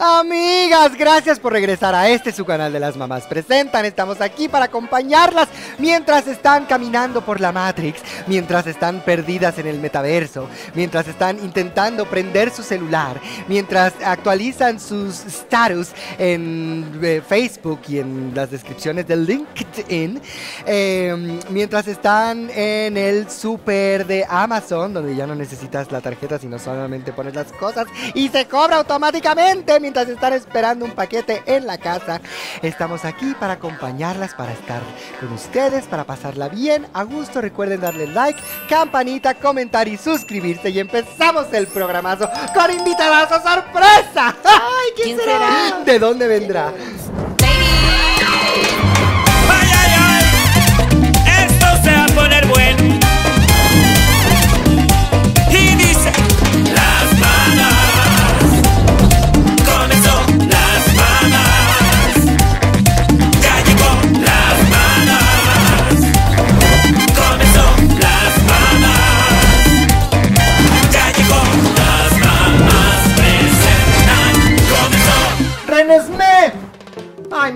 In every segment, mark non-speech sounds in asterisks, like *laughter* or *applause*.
Amigas, gracias por regresar a este su canal de las mamás presentan. Estamos aquí para acompañarlas mientras están caminando por la Matrix, mientras están perdidas en el metaverso, mientras están intentando prender su celular, mientras actualizan sus status en eh, Facebook y en las descripciones de LinkedIn, eh, mientras están en el super de Amazon, donde ya no necesitas la tarjeta, sino solamente pones las cosas y se cobra automáticamente mientras están esperando un paquete en la casa. Estamos aquí para acompañarlas, para estar con ustedes, para pasarla bien, a gusto. Recuerden darle like, campanita, comentar y suscribirse. Y empezamos el programazo con invitadas a sorpresa. *laughs* ¡Ay, ¿quién, ¿Quién será? será? ¿De dónde vendrá?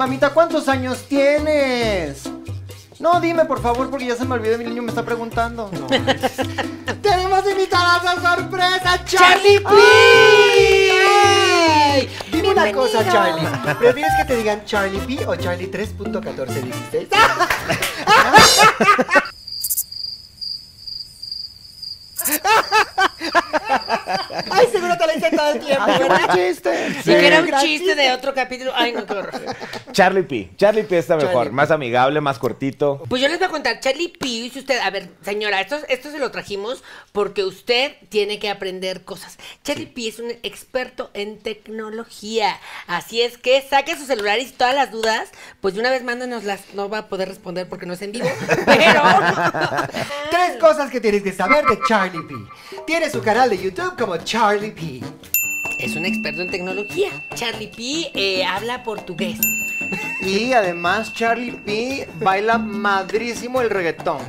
Mamita, ¿cuántos años tienes? No, dime por favor, porque ya se me olvidó, mi niño me está preguntando. No. *laughs* Tenemos invitadas a sorpresa, Charlie P. Ay, Dime una cosa, Charlie. ¿Prefieres que te digan Charlie P o Charlie 3.1416? *laughs* *laughs* Ay, seguro te la hice todo el tiempo, Ay, ¿verdad? buen chiste. Y que era un chiste de otro capítulo. Ay, no, qué horror. Charlie P. Charlie P está mejor, Charlie P. más amigable, más cortito. Pues yo les voy a contar, Charlie P. Si usted, a ver, señora, esto, esto se lo trajimos porque usted tiene que aprender cosas. Charlie P. es un experto en tecnología. Así es que saque su celular y todas las dudas, pues de una vez mándanoslas. No va a poder responder porque no es en vivo, *laughs* pero. *laughs* Tres cosas que tienes que saber de Charlie P. Tiene su canal de YouTube como Charlie P. Es un experto en tecnología. Charlie P. eh, habla portugués. Y además, Charlie P baila madrísimo el reggaetón.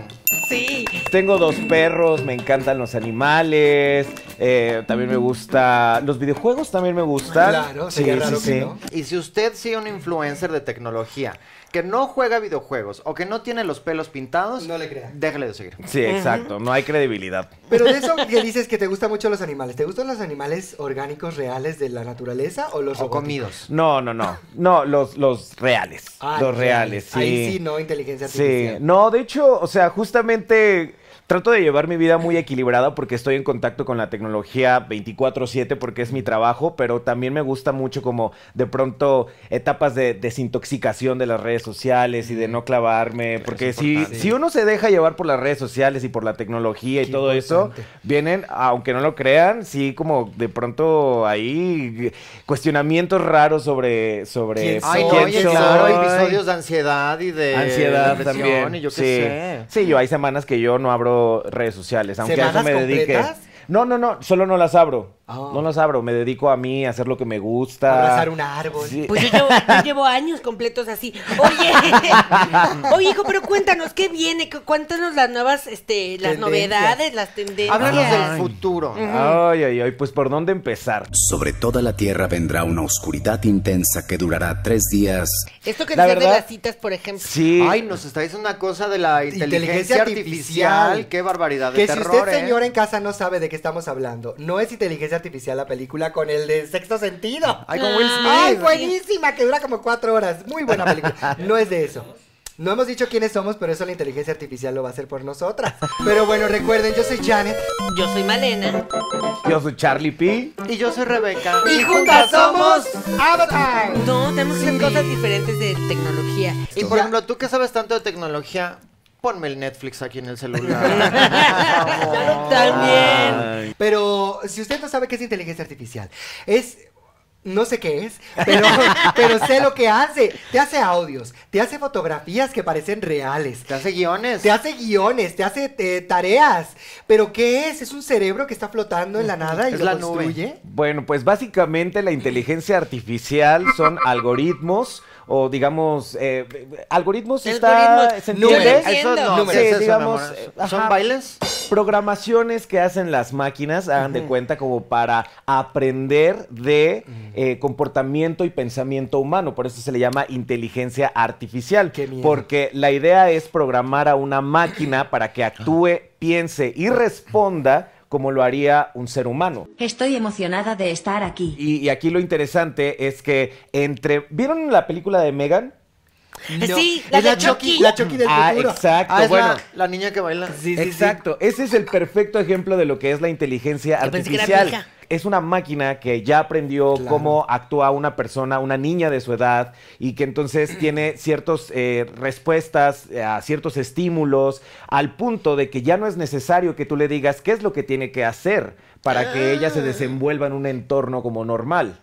Sí. Tengo dos perros, me encantan los animales, eh, también me gusta... Los videojuegos también me gustan. Claro, raro que no. Y si usted sigue un influencer de tecnología que no juega videojuegos o que no tiene los pelos pintados, No le crea. déjele de seguir. Sí, exacto, no hay credibilidad. Pero de *laughs* eso que dices que te gustan mucho los animales, ¿te gustan los animales orgánicos reales de la naturaleza o los O comidos. No, no, no, no, los, los reales, Ah, los reales, sí. Ahí sí, no inteligencia Sí, artificial. no, de hecho, o sea, justamente trato de llevar mi vida muy equilibrada porque estoy en contacto con la tecnología 24/7 porque es mi trabajo, pero también me gusta mucho como de pronto etapas de desintoxicación de las redes sociales y de no clavarme, porque si, si uno se deja llevar por las redes sociales y por la tecnología y Qué todo eso, vienen, aunque no lo crean, sí como de pronto ahí cuestionamientos raros sobre sobre ¿Quién Ay, no, oye, claro, episodios de ansiedad y de Ansiedad también. y yo qué sí. sé. Sí, yo hay semanas que yo no abro redes sociales, aunque a eso ¿Semanas me dedique. completas? No, no, no, solo no las abro. Ah. No las abro, me dedico a mí, a hacer lo que me gusta. Abrazar un árbol. Sí. Pues yo llevo, yo *laughs* llevo años completos así. Oye, *laughs* oye, hijo, pero cuéntanos, ¿qué viene? Cu- Cuéntanos las nuevas, este, las Tendencias. novedades, las tendencias. Háblanos del futuro. Ay, ay, ay, pues por dónde empezar. Sobre toda la tierra vendrá una oscuridad intensa que durará tres días. Esto que La de las citas, por ejemplo. Sí. Ay, nos está diciendo una cosa de la inteligencia, Inteligencia artificial. artificial. Qué barbaridad de Que si terror, usted, ¿eh? señora en casa, no sabe de qué estamos hablando, no es inteligencia artificial la película con el de sexto sentido. Ay, con Will Smith. Ay, buenísima, que dura como cuatro horas. Muy buena película. *laughs* No es de eso. No hemos dicho quiénes somos, pero eso la inteligencia artificial lo va a hacer por nosotras. Pero bueno, recuerden, yo soy Janet. Yo soy Malena. Yo soy Charlie P. Y yo soy Rebeca. Y juntas somos Avatar. No, tenemos que hacer Sí. cosas diferentes de tecnología. Y por Ya. ejemplo, tú que sabes tanto de tecnología, ponme el Netflix aquí en el celular. *laughs* También. Pero si usted no sabe qué es inteligencia artificial, es no sé qué es, pero, *laughs* pero sé lo que hace. Te hace audios, te hace fotografías que parecen reales. Te hace guiones. Te hace guiones, te hace eh, tareas. ¿Pero qué es? ¿Es un cerebro que está flotando en la nada y Es lo la nube. construye? Bueno, pues básicamente la inteligencia artificial son algoritmos o digamos eh, algoritmos está no, Números. ¿qué es Sí, eso, digamos, amor? eh, ¿Son ajá. bailes? programaciones que hacen las máquinas, hagan de cuenta como para aprender de eh, comportamiento y pensamiento humano. Por eso se le llama inteligencia artificial. Qué miedo. Porque la idea es programar a una máquina *coughs* para que actúe, piense y responda como lo haría un ser humano. Estoy emocionada de estar aquí. Y, y aquí lo interesante es que entre... ¿Vieron la película de Megan? No, Sí, la es de Chucky. La Chucky del Ah, futuro. exacto. Ah, es bueno, la, la niña que baila. Sí, sí, sí. Exacto, ese es el perfecto ejemplo de lo que es la inteligencia Yo pensé que era artificial. Es una máquina que ya aprendió Claro. cómo actúa una persona, una niña de su edad, y que entonces *clears throat* tiene ciertas respuestas eh, a ciertos estímulos, al punto de que ya no es necesario que tú le digas qué es lo que tiene que hacer para que ella se desenvuelva en un entorno como normal.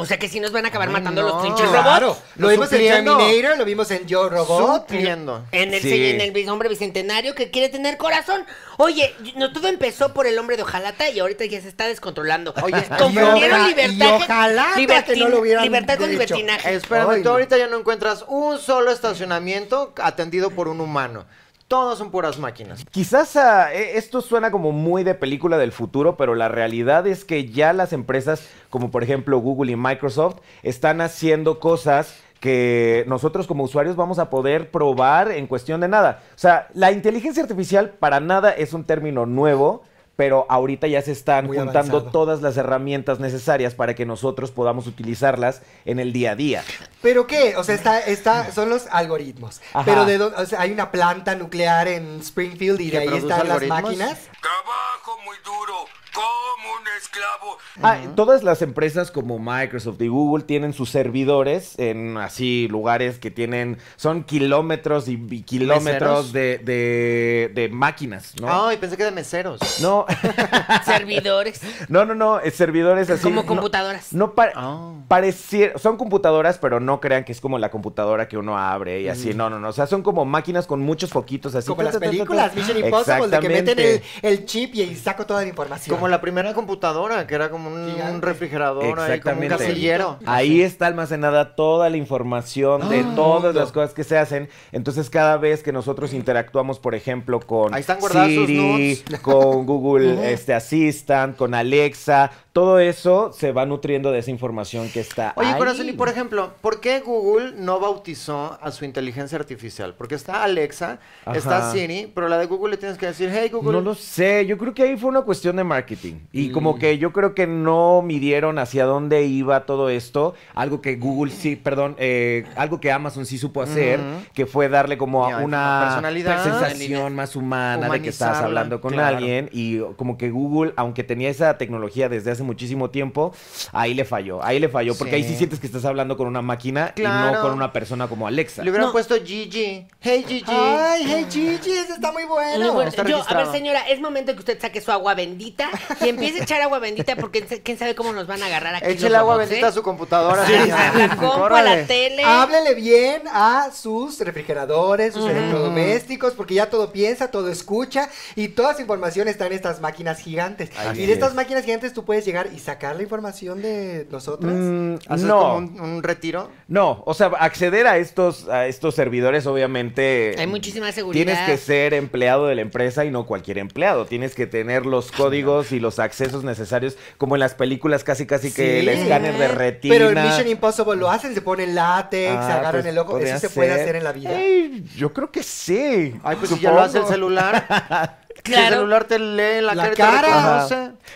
O sea que sí nos van a acabar Ay, matando no. los trinches Claro. robots. Lo vimos en Supliendo. Terminator, lo vimos en Yo Robot. Supliendo. En el, Sí. en el hombre bicentenario que quiere tener corazón. Oye, no todo empezó por el hombre de Ojalata y ahorita ya se está descontrolando. Oye, confundieron libertad. ojalá que no lo hubieran libertad con libertinaje. Espérame, Ay, tú ahorita ya no encuentras un solo estacionamiento atendido por un humano. Todos son puras máquinas. Quizás ah, e- esto suena como muy de película del futuro, pero la realidad es que ya las empresas como por ejemplo Google y Microsoft están haciendo cosas que nosotros como usuarios vamos a poder probar en cuestión de nada. O sea, la inteligencia artificial para nada es un término nuevo, pero ahorita ya se están Muy juntando avanzado. todas las herramientas necesarias para que nosotros podamos utilizarlas en el día a día. ¿Pero qué? O sea, está, está, son los algoritmos. Ajá. Pero de dónde, o sea, hay una planta nuclear en Springfield y de ¿Que ahí están las máquinas. Trabajo muy duro, como un esclavo. Ah, todas las empresas como Microsoft y Google tienen sus servidores en así lugares que tienen, son kilómetros y, y kilómetros de, de- de máquinas, ¿no? Ay, pensé que de meseros. No, *laughs* Servidores. no, no, no, eh, servidores así. Como no- computadoras. No, pa- Ah. pareciera- son computadoras, pero no crean que es como la computadora que uno abre y así, no, no, no, o sea, son como máquinas con muchos foquitos así. Como ta, las ta, ta, películas Mission Impossible, de que meten el, chip y saco toda la información. Como la primera computadora, que era como un, refrigerador, ahí, como un casillero. Ahí está almacenada toda la información de Ah, todas mundo. las cosas que se hacen. Entonces, cada vez que nosotros interactuamos, por ejemplo, con Siri, con Google *laughs* este, Assistant, con Alexa, todo eso se va nutriendo de esa información que está Oye, ahí. corazón, y por ejemplo, ¿por qué Google no bautizó a su inteligencia artificial? Porque está Alexa, está. Siri, pero la de Google le tienes que decir, hey Google. No lo sé, yo creo que ahí fue una cuestión de marketing. Y Mm. como que yo creo que no midieron hacia dónde iba todo esto. Algo que Google sí, perdón, eh, algo que Amazon sí supo hacer, que fue darle como una personalidad. sensación más humana de que Humanizarla, hablando con claro. alguien. Y como que Google, aunque tenía esa tecnología desde hace muchísimo tiempo, ahí le falló, ahí le falló. Porque ahí sí sientes que estás hablando con una máquina y no con una persona como Alexa. Le hubieran No. puesto Gigi. Hey Gigi. Ay, hey Gigi, ese está muy bueno. Muy bueno. está Yo, a ver, señora, es momento que usted saque su agua bendita y empiece a echar agua bendita porque quién sabe cómo nos van a agarrar aquí. Eche el agua robots, bendita ¿eh? a su computadora. Sí, señora. la compu, a la tele. Háblele bien a sus refrigeradores, sus electrodomésticos, porque ya todo piensa, todo escucha y toda esa información está en estas máquinas gigantes. Y de estas es. máquinas gigantes tú puedes llegar y sacar la información de nosotros. Mm, ¿Haces no. como un, un retiro? No, o sea, acceder a estos, a estos servidores, obviamente. Hay muchísima seguridad. Tienes que ser empleado de la empresa y no cualquier empleado. Tienes que tener los códigos y los accesos necesarios, como en las películas, casi casi que Sí. el escáner de retina. Pero en Mission Impossible lo hacen, se ponen látex, Ah, se agarran pues, el ojo. Eso se puede hacer en la vida. Ey, yo creo que sí. Ay, pues si ya lo hace el celular. *laughs* Si el Claro. celular te lee la, La cara.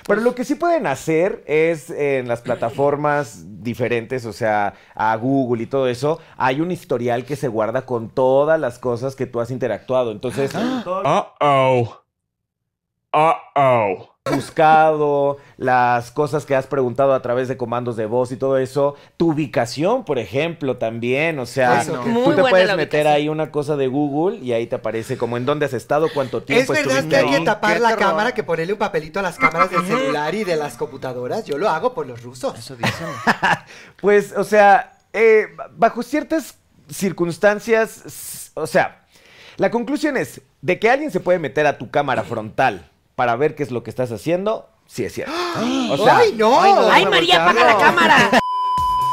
Pero lo que sí pueden hacer es en las plataformas diferentes, o sea, a Google y todo eso, hay un historial que se guarda con todas las cosas que tú has interactuado. Entonces, todo Uh-oh. Uh-oh. lo buscado, las cosas que has preguntado a través de comandos de voz y todo eso, tu ubicación, por ejemplo, también, o sea, Eso. tú Muy te puedes meter ahí una cosa de Google y ahí te aparece como en dónde has estado, cuánto ¿Es tiempo verdad estuviste que hay que tapar la terror. cámara, que ponerle un papelito a las cámaras del celular y de las computadoras? Yo lo hago por los rusos. Eso dicen. *laughs* Pues, o sea, eh, bajo ciertas circunstancias, o sea, la conclusión es de que alguien se puede meter a tu cámara frontal para ver qué es lo que estás haciendo, sí es cierto. *gasps* O sea, ¡Ay, no! ay, no, ¡Ay, María, apaga la *laughs* cámara!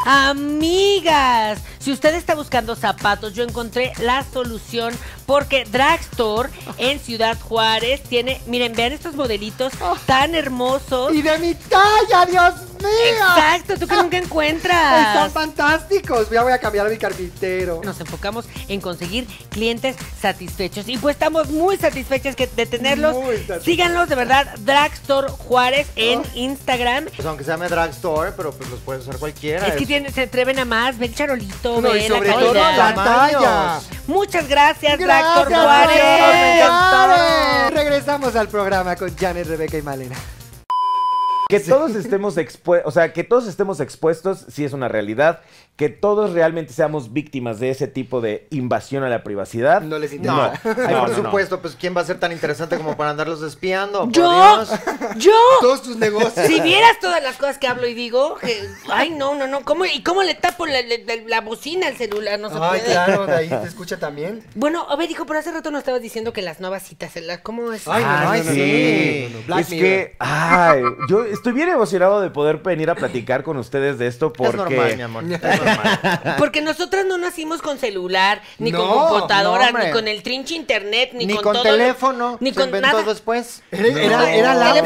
Amigas, Si usted está buscando zapatos, yo encontré la solución porque Dragstore en Ciudad Juárez tiene, miren, vean estos modelitos tan hermosos. ¡Y de mi talla, Dios mío! Exacto, tú que nunca Están encuentras. fantásticos. Ya voy a cambiar a mi carpintero. Nos enfocamos en conseguir clientes satisfechos y pues estamos muy satisfechas que- de tenerlos. Muy satisfechos. Síganlos de verdad, Dragstore Juárez en Instagram. Pues aunque se llame drugstore, pero pues los puedes usar cualquiera. Es que tienen- se atreven a más, ve el charolito, No, ve y la sobre todo calidad. la Tamaños. talla. Muchas gracias, Gracias, Juárez. encantaron. Regresamos al programa con Janet, Rebeca y Malena. Que todos estemos expuestos, o sea, que todos estemos expuestos, sí es una realidad. Que todos realmente seamos víctimas de ese tipo de invasión a la privacidad. No les No, interesa. ay, No, por no, no. supuesto, pues ¿quién va a ser tan interesante como para andarlos espiando? Por Yo, Dios. *laughs* yo. Todos tus negocios. Si vieras todas las cosas que hablo y digo, que, ay, no, no, no, ¿cómo, ¿y cómo le tapo la, la- la bocina al celular? No se Ay, puede. claro, de ahí *laughs* te escucha también. Bueno, a ver, hijo, pero hace rato nos estabas diciendo que las nuevas citas, ¿la- ¿cómo es? Ay, no, no, Ay, no, no, sí. no, no, no, no. Black es Mirror. que, ay, yo estoy bien emocionado de poder venir a platicar con ustedes de esto porque... Es normal, mi amor. Normal. *laughs* Porque nosotras no nacimos con celular, ni con computadora, no, ni con el trinche internet, ni, Ni con, con todo lo- teléfono. ni se con nada. después. Era, era,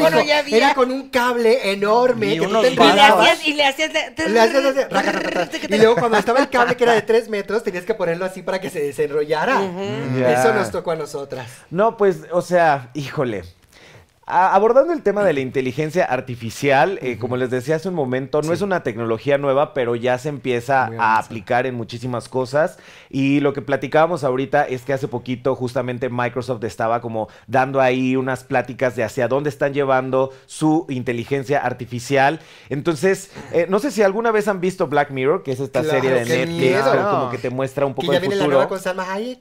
era con un cable enorme Y que tú unos te Y le hacías, y le hacías de- Le hacías así, *laughs* raca, raca, raca. Y luego cuando estaba el cable que era de 3 metros, tenías que ponerlo así para que se desenrollara. Ya. Eso nos tocó a nosotras. No, pues, o sea, híjole. A- abordando el tema de la inteligencia artificial, eh, como les decía hace un momento, no es una tecnología nueva, pero ya se empieza a aplicar en muchísimas cosas. Y lo que platicábamos ahorita es que hace poquito justamente Microsoft estaba como dando ahí unas pláticas de hacia dónde están llevando su inteligencia artificial. Entonces, eh, no sé si alguna vez han visto Black Mirror, que es esta Claro, serie de Netflix, miedo. pero como que te muestra un poco el futuro.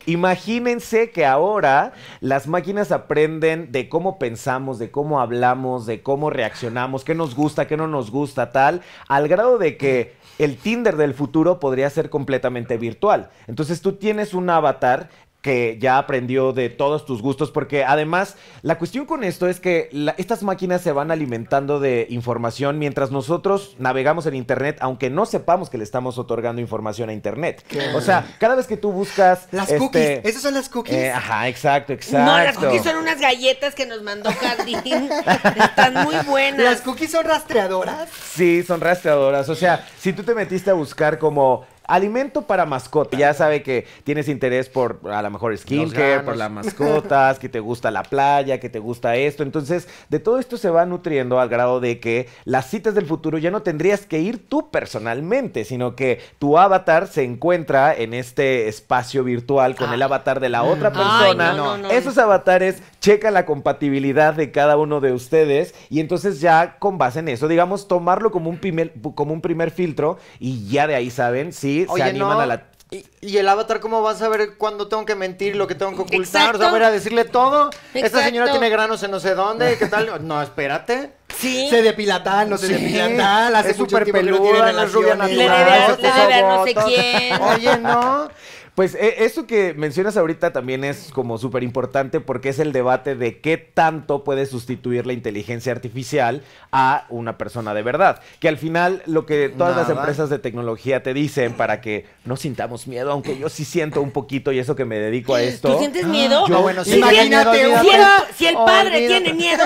Imagínense que ahora las máquinas aprenden de cómo pensamos, de cómo hablamos, de cómo reaccionamos, qué nos gusta, qué no nos gusta, tal, al grado de que el Tinder del futuro podría ser completamente virtual. Entonces tú tienes un avatar que ya aprendió de todos tus gustos, porque además la cuestión con esto es que la- estas máquinas se van alimentando de información mientras nosotros navegamos en Internet, aunque no sepamos que le estamos otorgando información a Internet. O sea, cada vez que tú buscas... Las este, cookies. ¿Esas son las cookies? eh, ajá, exacto, exacto. No, las cookies son unas galletas que nos mandó Jardín. Están muy buenas. ¿Las cookies son rastreadoras? Sí, son rastreadoras. O sea, si tú te metiste a buscar como alimento para mascota, ya sabe que tienes interés por a lo mejor skincare, por las *laughs* mascotas, que te gusta la playa, que te gusta esto. Entonces, de todo esto se va nutriendo al grado de que las citas del futuro ya no tendrías que ir tú personalmente, sino que tu avatar se encuentra en este espacio virtual con el avatar de la otra Ah. Ay, persona. no, no, no, Esos avatares checan la compatibilidad de cada uno de ustedes y entonces ya con base en eso, digamos, tomarlo como un primer, como un primer filtro y ya de ahí saben si se animan no. a la... ¿Y, y el avatar cómo va a saber cuándo tengo que mentir, lo que tengo que ocultar? O sea, a ir a decirle todo. Esta señora tiene granos en no sé dónde, ¿qué tal? *laughs* No, espérate. Sí. Se depila tal, no se Sí. depila tal. Hace súper peluda, tiene no es rubia relaciones. Le natural. debe le no sé quién. Oye, no. Pues eh, eso que mencionas ahorita también es como súper importante porque es el debate de qué tanto puede sustituir la inteligencia artificial a una persona de verdad. Que al final lo que todas las empresas de tecnología te dicen para que no sintamos miedo, aunque yo sí siento un poquito y eso que me dedico a esto. ¿Tú sientes miedo? Yo, bueno, sí. Imagínate, miedo, Si el, si el padre Olvídate. tiene miedo,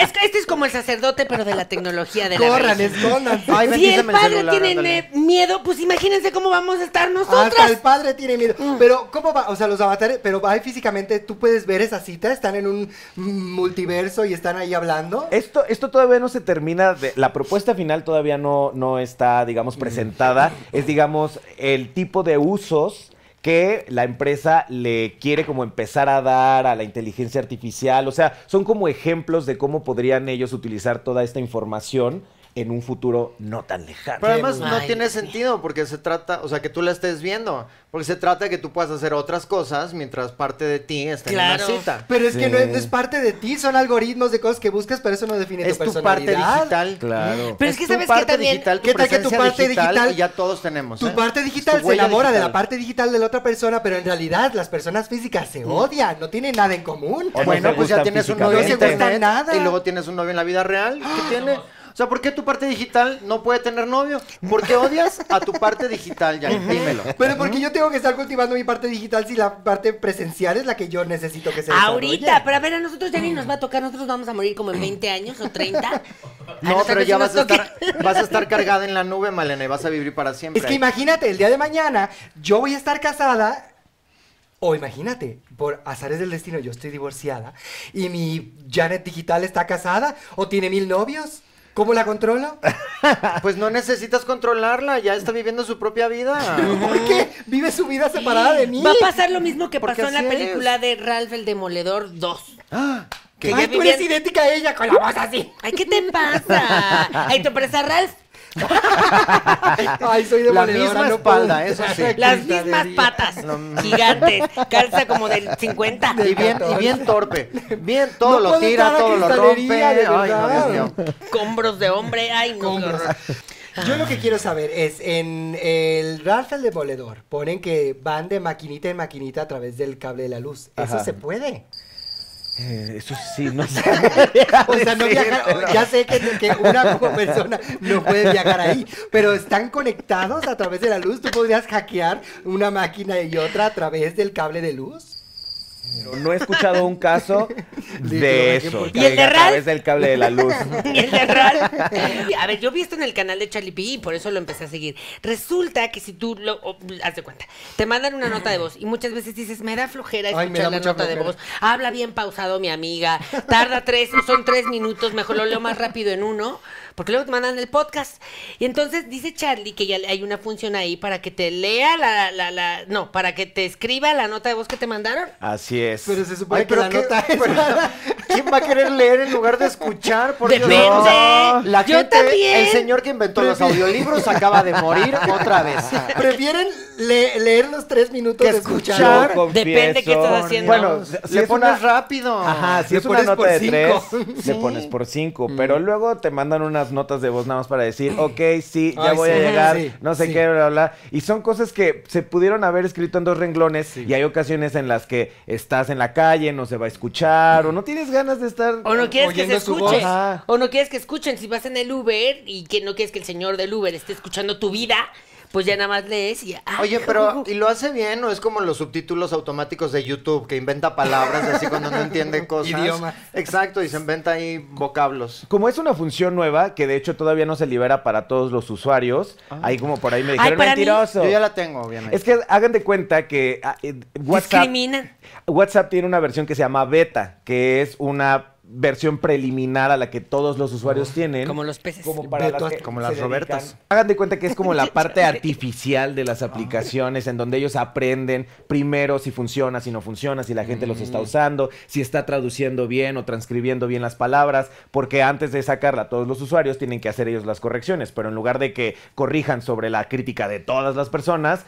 es que este es como el sacerdote, pero de la tecnología de la Corran. Ay, si el padre celular, tiene ándale. miedo, pues imagínense cómo vamos a estar Hasta el nosotras. padre tiene miedo. Pero, ¿cómo va? O sea, los avatares, pero ahí físicamente tú puedes ver esa cita, están en un mm, multiverso y están ahí hablando. Esto, esto todavía no se termina, de, la propuesta final todavía no, no está, digamos, presentada. Es, digamos, el tipo de usos que la empresa le quiere como empezar a dar a la inteligencia artificial. O sea, son como ejemplos de cómo podrían ellos utilizar toda esta información en un futuro no tan lejano. Pero además no Ay, tiene sentido porque se trata, o sea, que tú la estés viendo. Porque se trata de que tú puedas hacer otras cosas mientras parte de ti está Claro. en una cita. Pero es que Sí. no es, no es parte de ti, son algoritmos de cosas que buscas, pero eso no define Es tu tu parte digital. Claro. Pero es que tu sabes que parte también- digital, tu ¿Qué tal que tu parte digital- y ya todos tenemos. Tu ¿eh? parte digital tu se enamora de la parte digital de la otra persona, pero en realidad las personas físicas se odian, no tienen nada en común. O Bueno, pues ya tienes un novio. No se gustan nada. y luego tienes un novio en la vida real. ¿Qué *gasps* tiene? O sea, ¿por qué tu parte digital no puede tener novio? ¿Por qué odias a tu parte digital, ya? Dímelo. Pero porque yo tengo que estar cultivando mi parte digital si la parte presencial es la que yo necesito que se Ahorita, pero a ver, a nosotros ya ni nos va a tocar, nosotros vamos a morir como en 20 años o 30. *laughs* A No, pero ya vas a, estar, vas a estar cargada en la nube, Malena, y vas a vivir para siempre. Es que imagínate, el día de mañana yo voy a estar casada. O imagínate, por azares del destino, yo estoy divorciada y mi Janet digital está casada o tiene mil novios. ¿Cómo la controlo? *laughs* Pues no necesitas controlarla, ya está viviendo su propia vida. *laughs* ¿Por qué? Vive su vida separada de mí. Va a pasar lo mismo que pasó en la es. película de Ralph el Demoledor 2. Que Ay, ya tú vivían- eres idéntica a ella con la voz así. Ay, ¿qué te pasa? *laughs* Ay, ¿te parece a Ralph? *laughs* Ay, soy La demoledora, misma no espalda, puedo. eso sí. *laughs* Las mismas patas gigantes. Calza como del 50. Y bien, y bien torpe. Bien, todo No lo tira, todo lo rompe. de Ay, no, verdad. Dios mío. Combros de hombre. Ay, no. Yo lo que quiero saber es, en el Ralph el Demoledor, ponen que van de maquinita en maquinita a través del cable de la luz. ¿Eso Ajá. se puede? Eh, eso sí, no sé. *laughs* O sea, no viajar, ya sé que, que una como *laughs* persona no puede viajar ahí, pero están conectados a través de la luz. ¿Tú podrías hackear una máquina y otra a través del cable de luz? Pero no he escuchado un caso *laughs* de ¿qué eso. ¿Y el de a Ralph? través del cable de la luz. Y *laughs* el de Ralph. A ver, yo vi esto en el canal de Charlie P y por eso lo empecé a seguir. Resulta que si tú lo. o, haz de cuenta, te mandan una nota de voz y muchas veces dices, me da flojera Ay, me escuchar da la mucha nota de flojera. voz. Habla bien pausado mi amiga. Tarda tres, son tres minutos, mejor lo leo más rápido en uno. Porque luego te mandan el podcast. Y entonces dice Charlie que ya hay una función ahí para que te lea la, la, la. No, para que te escriba la nota de voz que te mandaron. Así es. Pero se supone Ay, que pero la qué- nota es... *laughs* pero, ¿Quién va a querer leer en lugar de escuchar? Por Dios? Depende. No. La Yo gente, también. el señor que inventó los audiolibros acaba de morir otra vez. *laughs* Prefieren le- leer los tres minutos Que de escuchar. Yo Depende qué estás haciendo. Bueno, si Le es pones una- rápido. Ajá, si Le es una pones nota por de cinco. tres, Sí. le pones por cinco. Pero luego te mandan unas notas de voz nada más para decir, ok, sí, ya Ay, voy a llegar, sí, no sé sí. qué, bla, bla. Y son cosas que se pudieron haber escrito en dos renglones y hay ocasiones en las que estás en la calle, no se va a escuchar o no tienes ganas de estar... O no quieres que se escuche. O no quieres que escuchen. Si vas en el Uber y que no quieres que el señor del Uber esté escuchando tu vida, pues ya nada más lees y ya. ah, Oye, pero ¿y lo hace bien o es como los subtítulos automáticos de YouTube que inventa palabras así cuando no entiende *laughs* cosas? Idiomas. Exacto, y se inventa ahí vocablos. Como es una función nueva, que de hecho todavía no se libera para todos los usuarios, ahí como por ahí me dijeron mí- mentiroso. Yo ya la tengo, obviamente. Es que hagan de cuenta que ah, eh, WhatsApp, Discriminan. WhatsApp tiene una versión que se llama beta, que es una versión preliminar a la que todos los usuarios tienen. Como los peces. Como para las que como las dedican. Robertas. Hagan de cuenta que es como la *laughs* parte artificial de las aplicaciones, en donde ellos aprenden primero si funciona, si no funciona, si la gente los está usando, si está traduciendo bien o transcribiendo bien las palabras, porque antes de sacarla a todos los usuarios tienen que hacer ellos las correcciones, pero en lugar de que corrijan sobre la crítica de todas las personas,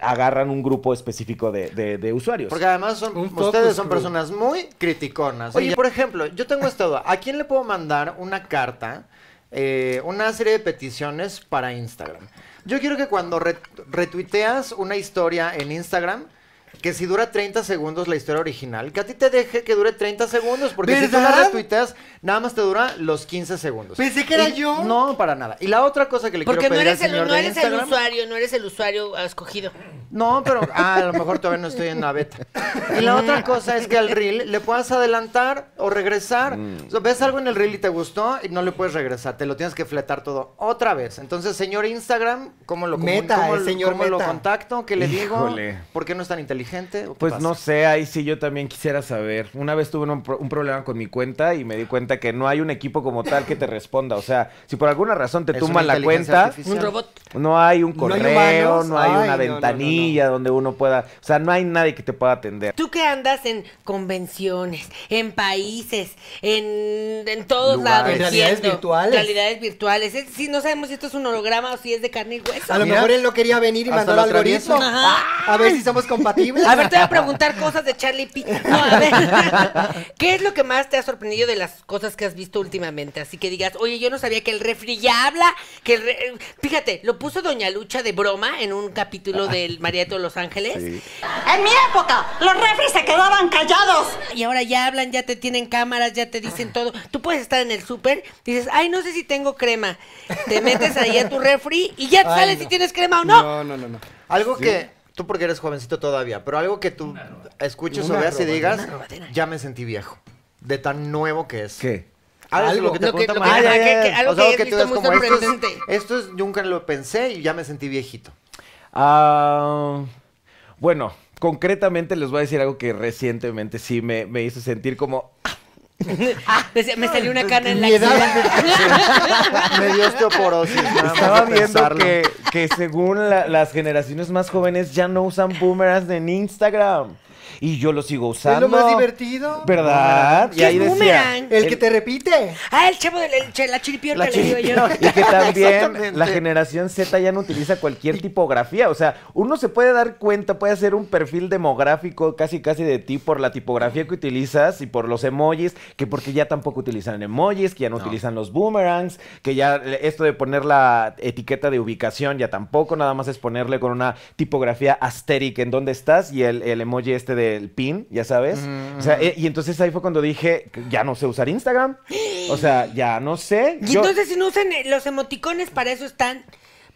agarran un grupo específico de, de- de usuarios. Porque además son, ustedes son personas muy criticonas. Oye, Oye, por ejemplo, yo tengo esta duda. ¿A quién le puedo mandar una carta, eh, una serie de peticiones para Instagram? Yo quiero que cuando re- retuiteas una historia en Instagram, que si dura 30 segundos la historia original, que a ti te deje que dure 30 segundos, porque si tú la retuiteas, nada más te dura los 15 segundos. Pensé que era Y- yo. No, para nada. Y la otra cosa que le Porque quiero no pedir al eres, el, señor no de eres el usuario, no eres el usuario escogido. No, pero ah, a lo mejor todavía no estoy en la beta. Y la otra cosa es que al reel le puedas adelantar o regresar. O sea, ves algo en el reel y te gustó y no le puedes regresar, te lo tienes que fletar todo otra vez. Entonces, señor Instagram, ¿cómo lo Meta, cómo, el señor cómo lo contacto? ¿Qué le Híjole. digo? ¿Por qué no es tan inteligente? ¿O qué Pues pasa? no sé, ahí sí yo también quisiera saber. Una vez tuve un, pro- un problema con mi cuenta y me di cuenta que no hay un equipo como tal que te responda. O sea, si por alguna razón te tumban la cuenta, artificial. Un robot. no hay un No hay correo, no hay Ay, una no, no, no, ventanilla donde uno pueda... O sea, no hay nadie que te pueda atender. Tú que andas en convenciones, en países, en, en todos Lugares. lados. En realidades viendo virtuales. Realidades virtuales. Es- sí, no sabemos si esto es un holograma o si es de carne y hueso. A lo Mira, mejor él no quería venir y mandó el algoritmo. A ver si somos compatibles. *laughs* A ver, te voy a preguntar cosas de Charlie P. No, a ver. *laughs* ¿Qué es lo que más te ha sorprendido de las cosas que has visto últimamente? Así que digas, oye, yo no sabía que el refri ya habla, que el re- Fíjate, lo puso Doña Lucha de broma en un capítulo del María de los ángeles. Sí. En mi época, los refres se quedaban callados. Y ahora ya hablan, ya te tienen cámaras, ya te dicen todo. Tú puedes estar en el súper, dices, ay, no sé si tengo crema. Te metes ahí a tu refri y ya te Ay, sales no. si tienes crema o no. No, no, no, no. Algo que, tú porque eres jovencito todavía, pero algo que tú escuches o veas y digas, ya me sentí viejo. De tan nuevo que es. ¿Qué? Ah, Algo. lo que te Lo que- lo que- que- que- algo O sea, que hayas tú ves como, esto es, esto es, nunca lo pensé y ya me sentí viejito. Ah, bueno, concretamente les voy a decir algo que recientemente sí me, me hizo sentir como... Decía, me salió una cana en la axila. *laughs* Me dio osteoporosis. Estaba viendo que, que según la- las generaciones más jóvenes ya no usan boomerangs en Instagram. Y yo lo sigo Es usando. lo más divertido. ¿Verdad? ¿Qué es boomerang? El que te repite. Ah, el chavo de la, la chiripiorca, le digo yo. Y que también *laughs* la generación Z ya no utiliza cualquier tipografía. O sea, uno se puede dar cuenta, puede hacer un perfil demográfico casi casi de ti por la tipografía que utilizas y por los emojis, que porque ya tampoco utilizan emojis, que ya no, utilizan los boomerangs, que ya esto de poner la etiqueta de ubicación ya tampoco, nada más es ponerle con una tipografía asterisk en dónde estás y el, el emoji este del pin, ya sabes. O sea, eh, y entonces ahí fue cuando dije, ya no sé usar Instagram. O sea, ya no sé. Y Yo- entonces si no usan eh, los emoticones, para eso están,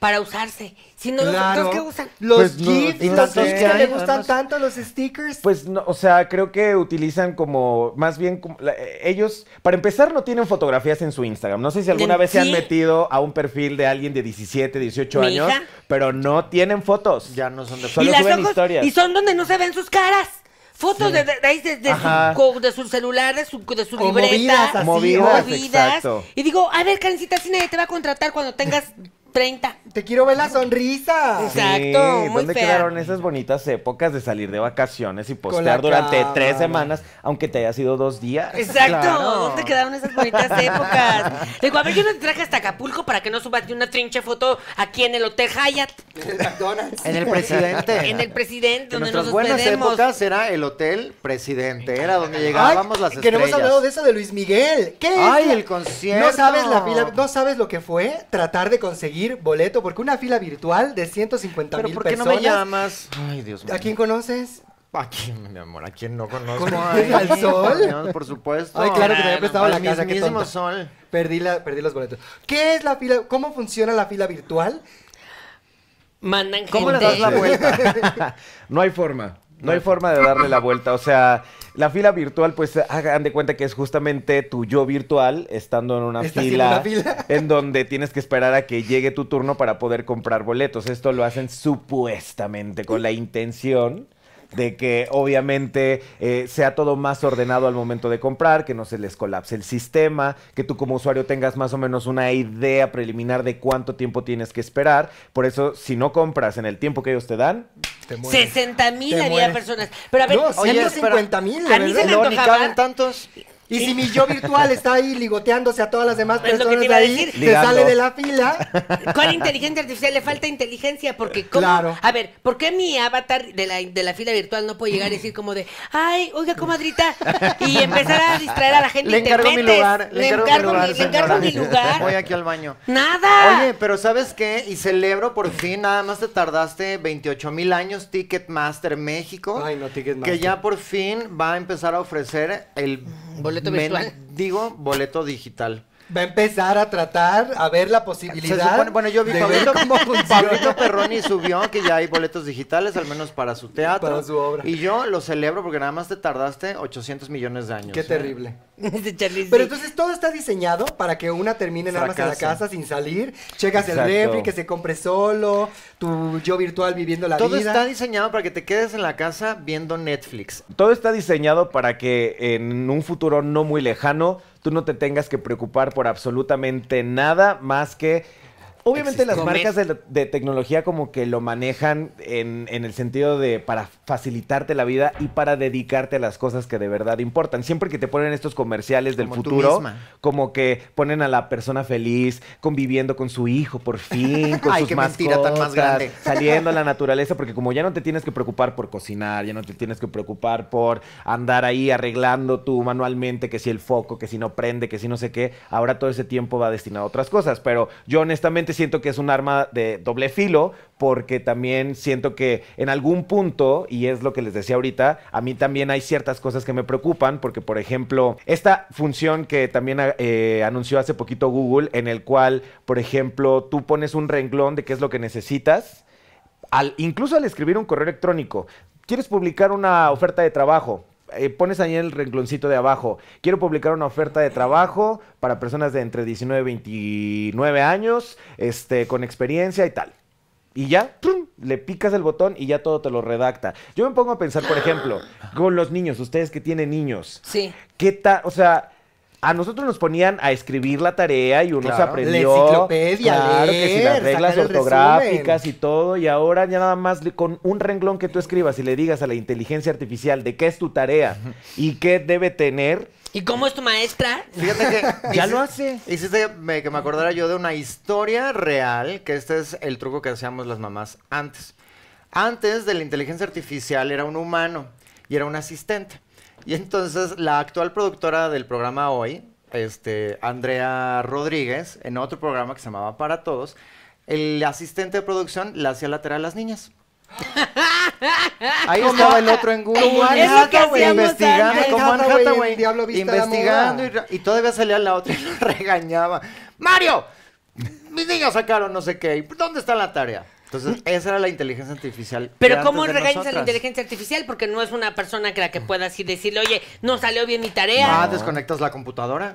para usarse. Si no, los Claro. entonces, ¿qué usan? Los Pues no, GIFs, no los sé. Que le gustan Además- tanto, los stickers. Pues, no, o sea, creo que utilizan como, más bien, como, la- eh, ellos, para empezar, no tienen fotografías en su Instagram. No sé si alguna ¿En vez se han sí? metido a un perfil de alguien de 17, 18 Mi años, hija. pero no tienen fotos. Ya no son de Solo y las suben ojos, historias. y son donde no se ven sus caras. Fotos de, de, de ahí de- de su, co- de su celular, de su, de su libreta. movidas así, Movidas, movidas. exacto. Y digo, a ver, Karencita, si nadie te va a contratar cuando tengas 30. Te quiero ver la sonrisa. Sí. Exacto, muy ¿Dónde fea. quedaron esas bonitas épocas de salir de vacaciones y postear durante tres semanas, aunque te haya sido dos días? Exacto, Claro. ¿dónde quedaron esas bonitas épocas? Digo, a ver, yo no te traje hasta Acapulco para que no subas una trinche foto aquí en el Hotel Hyatt, En el McDonald's. En el presidente. en el Presidente, En donde nuestras nos buenas hospedemos. épocas era el hotel presidente, era donde Ay, llegábamos las que estrellas. no hemos hablado de eso de Luis Miguel. ¿Qué es? Ay, el concierto. No sabes la fila, no sabes lo que fue tratar de conseguir boleto porque una fila virtual de 150 Pero mil ¿por qué no personas. me llamas? Ay, Dios mío. ¿A quién conoces? ¿A quién, mi amor? ¿A quién no conozco? ¿Con- Ay, al sol? por Dios, por supuesto. Ay, claro que te había prestado la casa, qué tonta. sol. Perdí, la, perdí los boletos. ¿Qué es la fila? ¿Cómo funciona la fila virtual? Mandan ¿Cómo le gente. das la vuelta? *laughs* *laughs* No hay forma. No hay forma de darle la vuelta. O sea, la fila virtual, pues hagan de cuenta que es justamente tu yo virtual estando en una fila. *laughs* en donde tienes que esperar a que llegue tu turno para poder comprar boletos. Esto lo hacen supuestamente con la intención de que obviamente eh, sea todo más ordenado al momento de comprar, que no se les colapse el sistema, que tú como usuario tengas más o menos una idea preliminar de cuánto tiempo tienes que esperar. Por eso, si no compras en el tiempo que ellos te dan, Te mueres. 60 mil había mueres. personas. Pero a ver, No, Oye, 150 mil, a mí se me No, ni antojaba. caben tantos. Y si mi yo virtual está ahí ligoteándose a todas las demás Es lo que personas te iba a ahí, Ligando. sale de la fila. ¿Cuál inteligencia artificial? Le falta inteligencia porque ¿cómo? Claro. A ver, ¿por qué mi avatar de la, de la fila virtual no puede llegar y decir como de, ay, oiga, comadrita, y empezar a distraer a la gente Le y te encargo mi metes? lugar. Le encargo mi lugar, mi, le encargo mi lugar. Voy aquí al baño. Nada. Oye, pero ¿sabes qué? Y celebro por fin, nada más te tardaste 28 mil años Ticketmaster México. Ay, no, Ticketmaster. Que ya por fin va a empezar a ofrecer el Boleto virtual. Digo, boleto digital. Va a empezar a tratar, a ver la Se posibilidad. supone- bueno, yo vi Pablito. *laughs* Pablito Perroni subió que ya hay boletos digitales, al menos para su teatro. Para su obra. Y yo lo celebro porque nada más te tardaste 800 millones de años. Qué ¿eh? terrible. *laughs* Pero entonces todo está diseñado para que una termine nada más en la casa sin salir. Checas el refri, que se compre solo, tu yo virtual viviendo la Todo vida. está diseñado para que te quedes en la casa viendo Netflix. Todo está diseñado para que en un futuro no muy lejano tú no te tengas que preocupar por absolutamente nada más que... Obviamente las marcas de, de tecnología como que lo manejan en, en el sentido de para facilitarte la vida y para dedicarte a las cosas que de verdad importan. Siempre que te ponen estos comerciales del Como futuro, como que ponen a la persona feliz, conviviendo con su hijo por *laughs* fin, con Ay, sus qué mentira tan más mascotas, grande. saliendo a la *laughs* naturaleza, porque como ya no te tienes que preocupar por cocinar, ya no te tienes que preocupar por andar ahí arreglando tú manualmente, que si el foco, que si no prende, que si no sé qué, ahora todo ese tiempo va destinado a otras cosas. Pero yo honestamente siento que es un arma de doble filo porque también siento que en algún punto, y es lo que les decía ahorita, a mí también hay ciertas cosas que me preocupan, porque por ejemplo, esta función que también eh, anunció hace poquito Google, en el cual, por ejemplo, tú pones un renglón de qué es lo que necesitas, incluso al escribir un correo electrónico, quieres publicar una oferta de trabajo, eh, pones ahí en el rengloncito de abajo, quiero publicar una oferta de trabajo para personas de entre 19 y 29 años, este, con experiencia y tal. Y ya, ¡prum! le picas el botón y ya todo te lo redacta. Yo me pongo a pensar, por ejemplo, con los niños, ustedes que tienen niños. Sí. ¿Qué tal? O sea, a nosotros nos ponían a escribir la tarea y uno se Claro. aprendió. La enciclopedia, claro que leer, las reglas ortográficas resumen. y todo. Y ahora ya nada más con un renglón que tú escribas y le digas a la inteligencia artificial de qué es tu tarea y qué debe tener, ¿Y cómo es tu maestra? Fíjate que *laughs* ya lo hace. Hiciste me- que me acordara yo de una historia real, que este es el truco que hacíamos las mamás antes. Antes de la inteligencia artificial era un humano y era un asistente. Y entonces la actual productora del programa hoy, este, Andrea Rodríguez, en otro programa que se llamaba Para Todos, el asistente de producción le hacía la tarea a las niñas. Ahí estaba el otro en Google, investigando, como Hathaway Diablo la investigando y, y todavía salía la otra y lo *laughs* regañaba. Mario, mis niños sacaron no sé qué. ¿Dónde está la tarea? Entonces, esa era la inteligencia artificial. Pero ¿cómo regañas a la inteligencia artificial? Porque no es una persona que la que pueda así decirle, oye, no salió bien mi tarea. Ah, desconectas la computadora.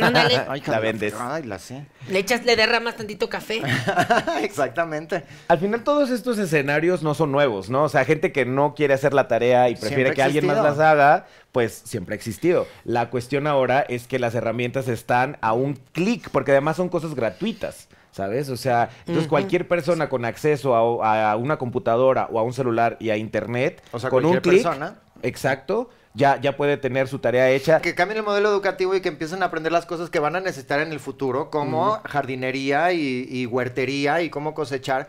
Ándale. *laughs* Ay, La vendes. Ay, la sé. Le echas, le derramas tantito café. *laughs* Exactamente. Al final todos estos escenarios no son nuevos, ¿no? O sea, gente que no quiere hacer la tarea y prefiere que alguien más las haga, pues siempre ha existido. La cuestión ahora es que las herramientas están a un clic, porque además son cosas gratuitas. ¿Sabes? O sea, entonces cualquier persona con acceso a, a una computadora o a un celular y a internet, O sea, con un cualquier clic, persona. exacto, ya, ya puede tener su tarea hecha. Que cambien el modelo educativo y que empiecen a aprender las cosas que van a necesitar en el futuro, como jardinería y, y huertería y cómo cosechar.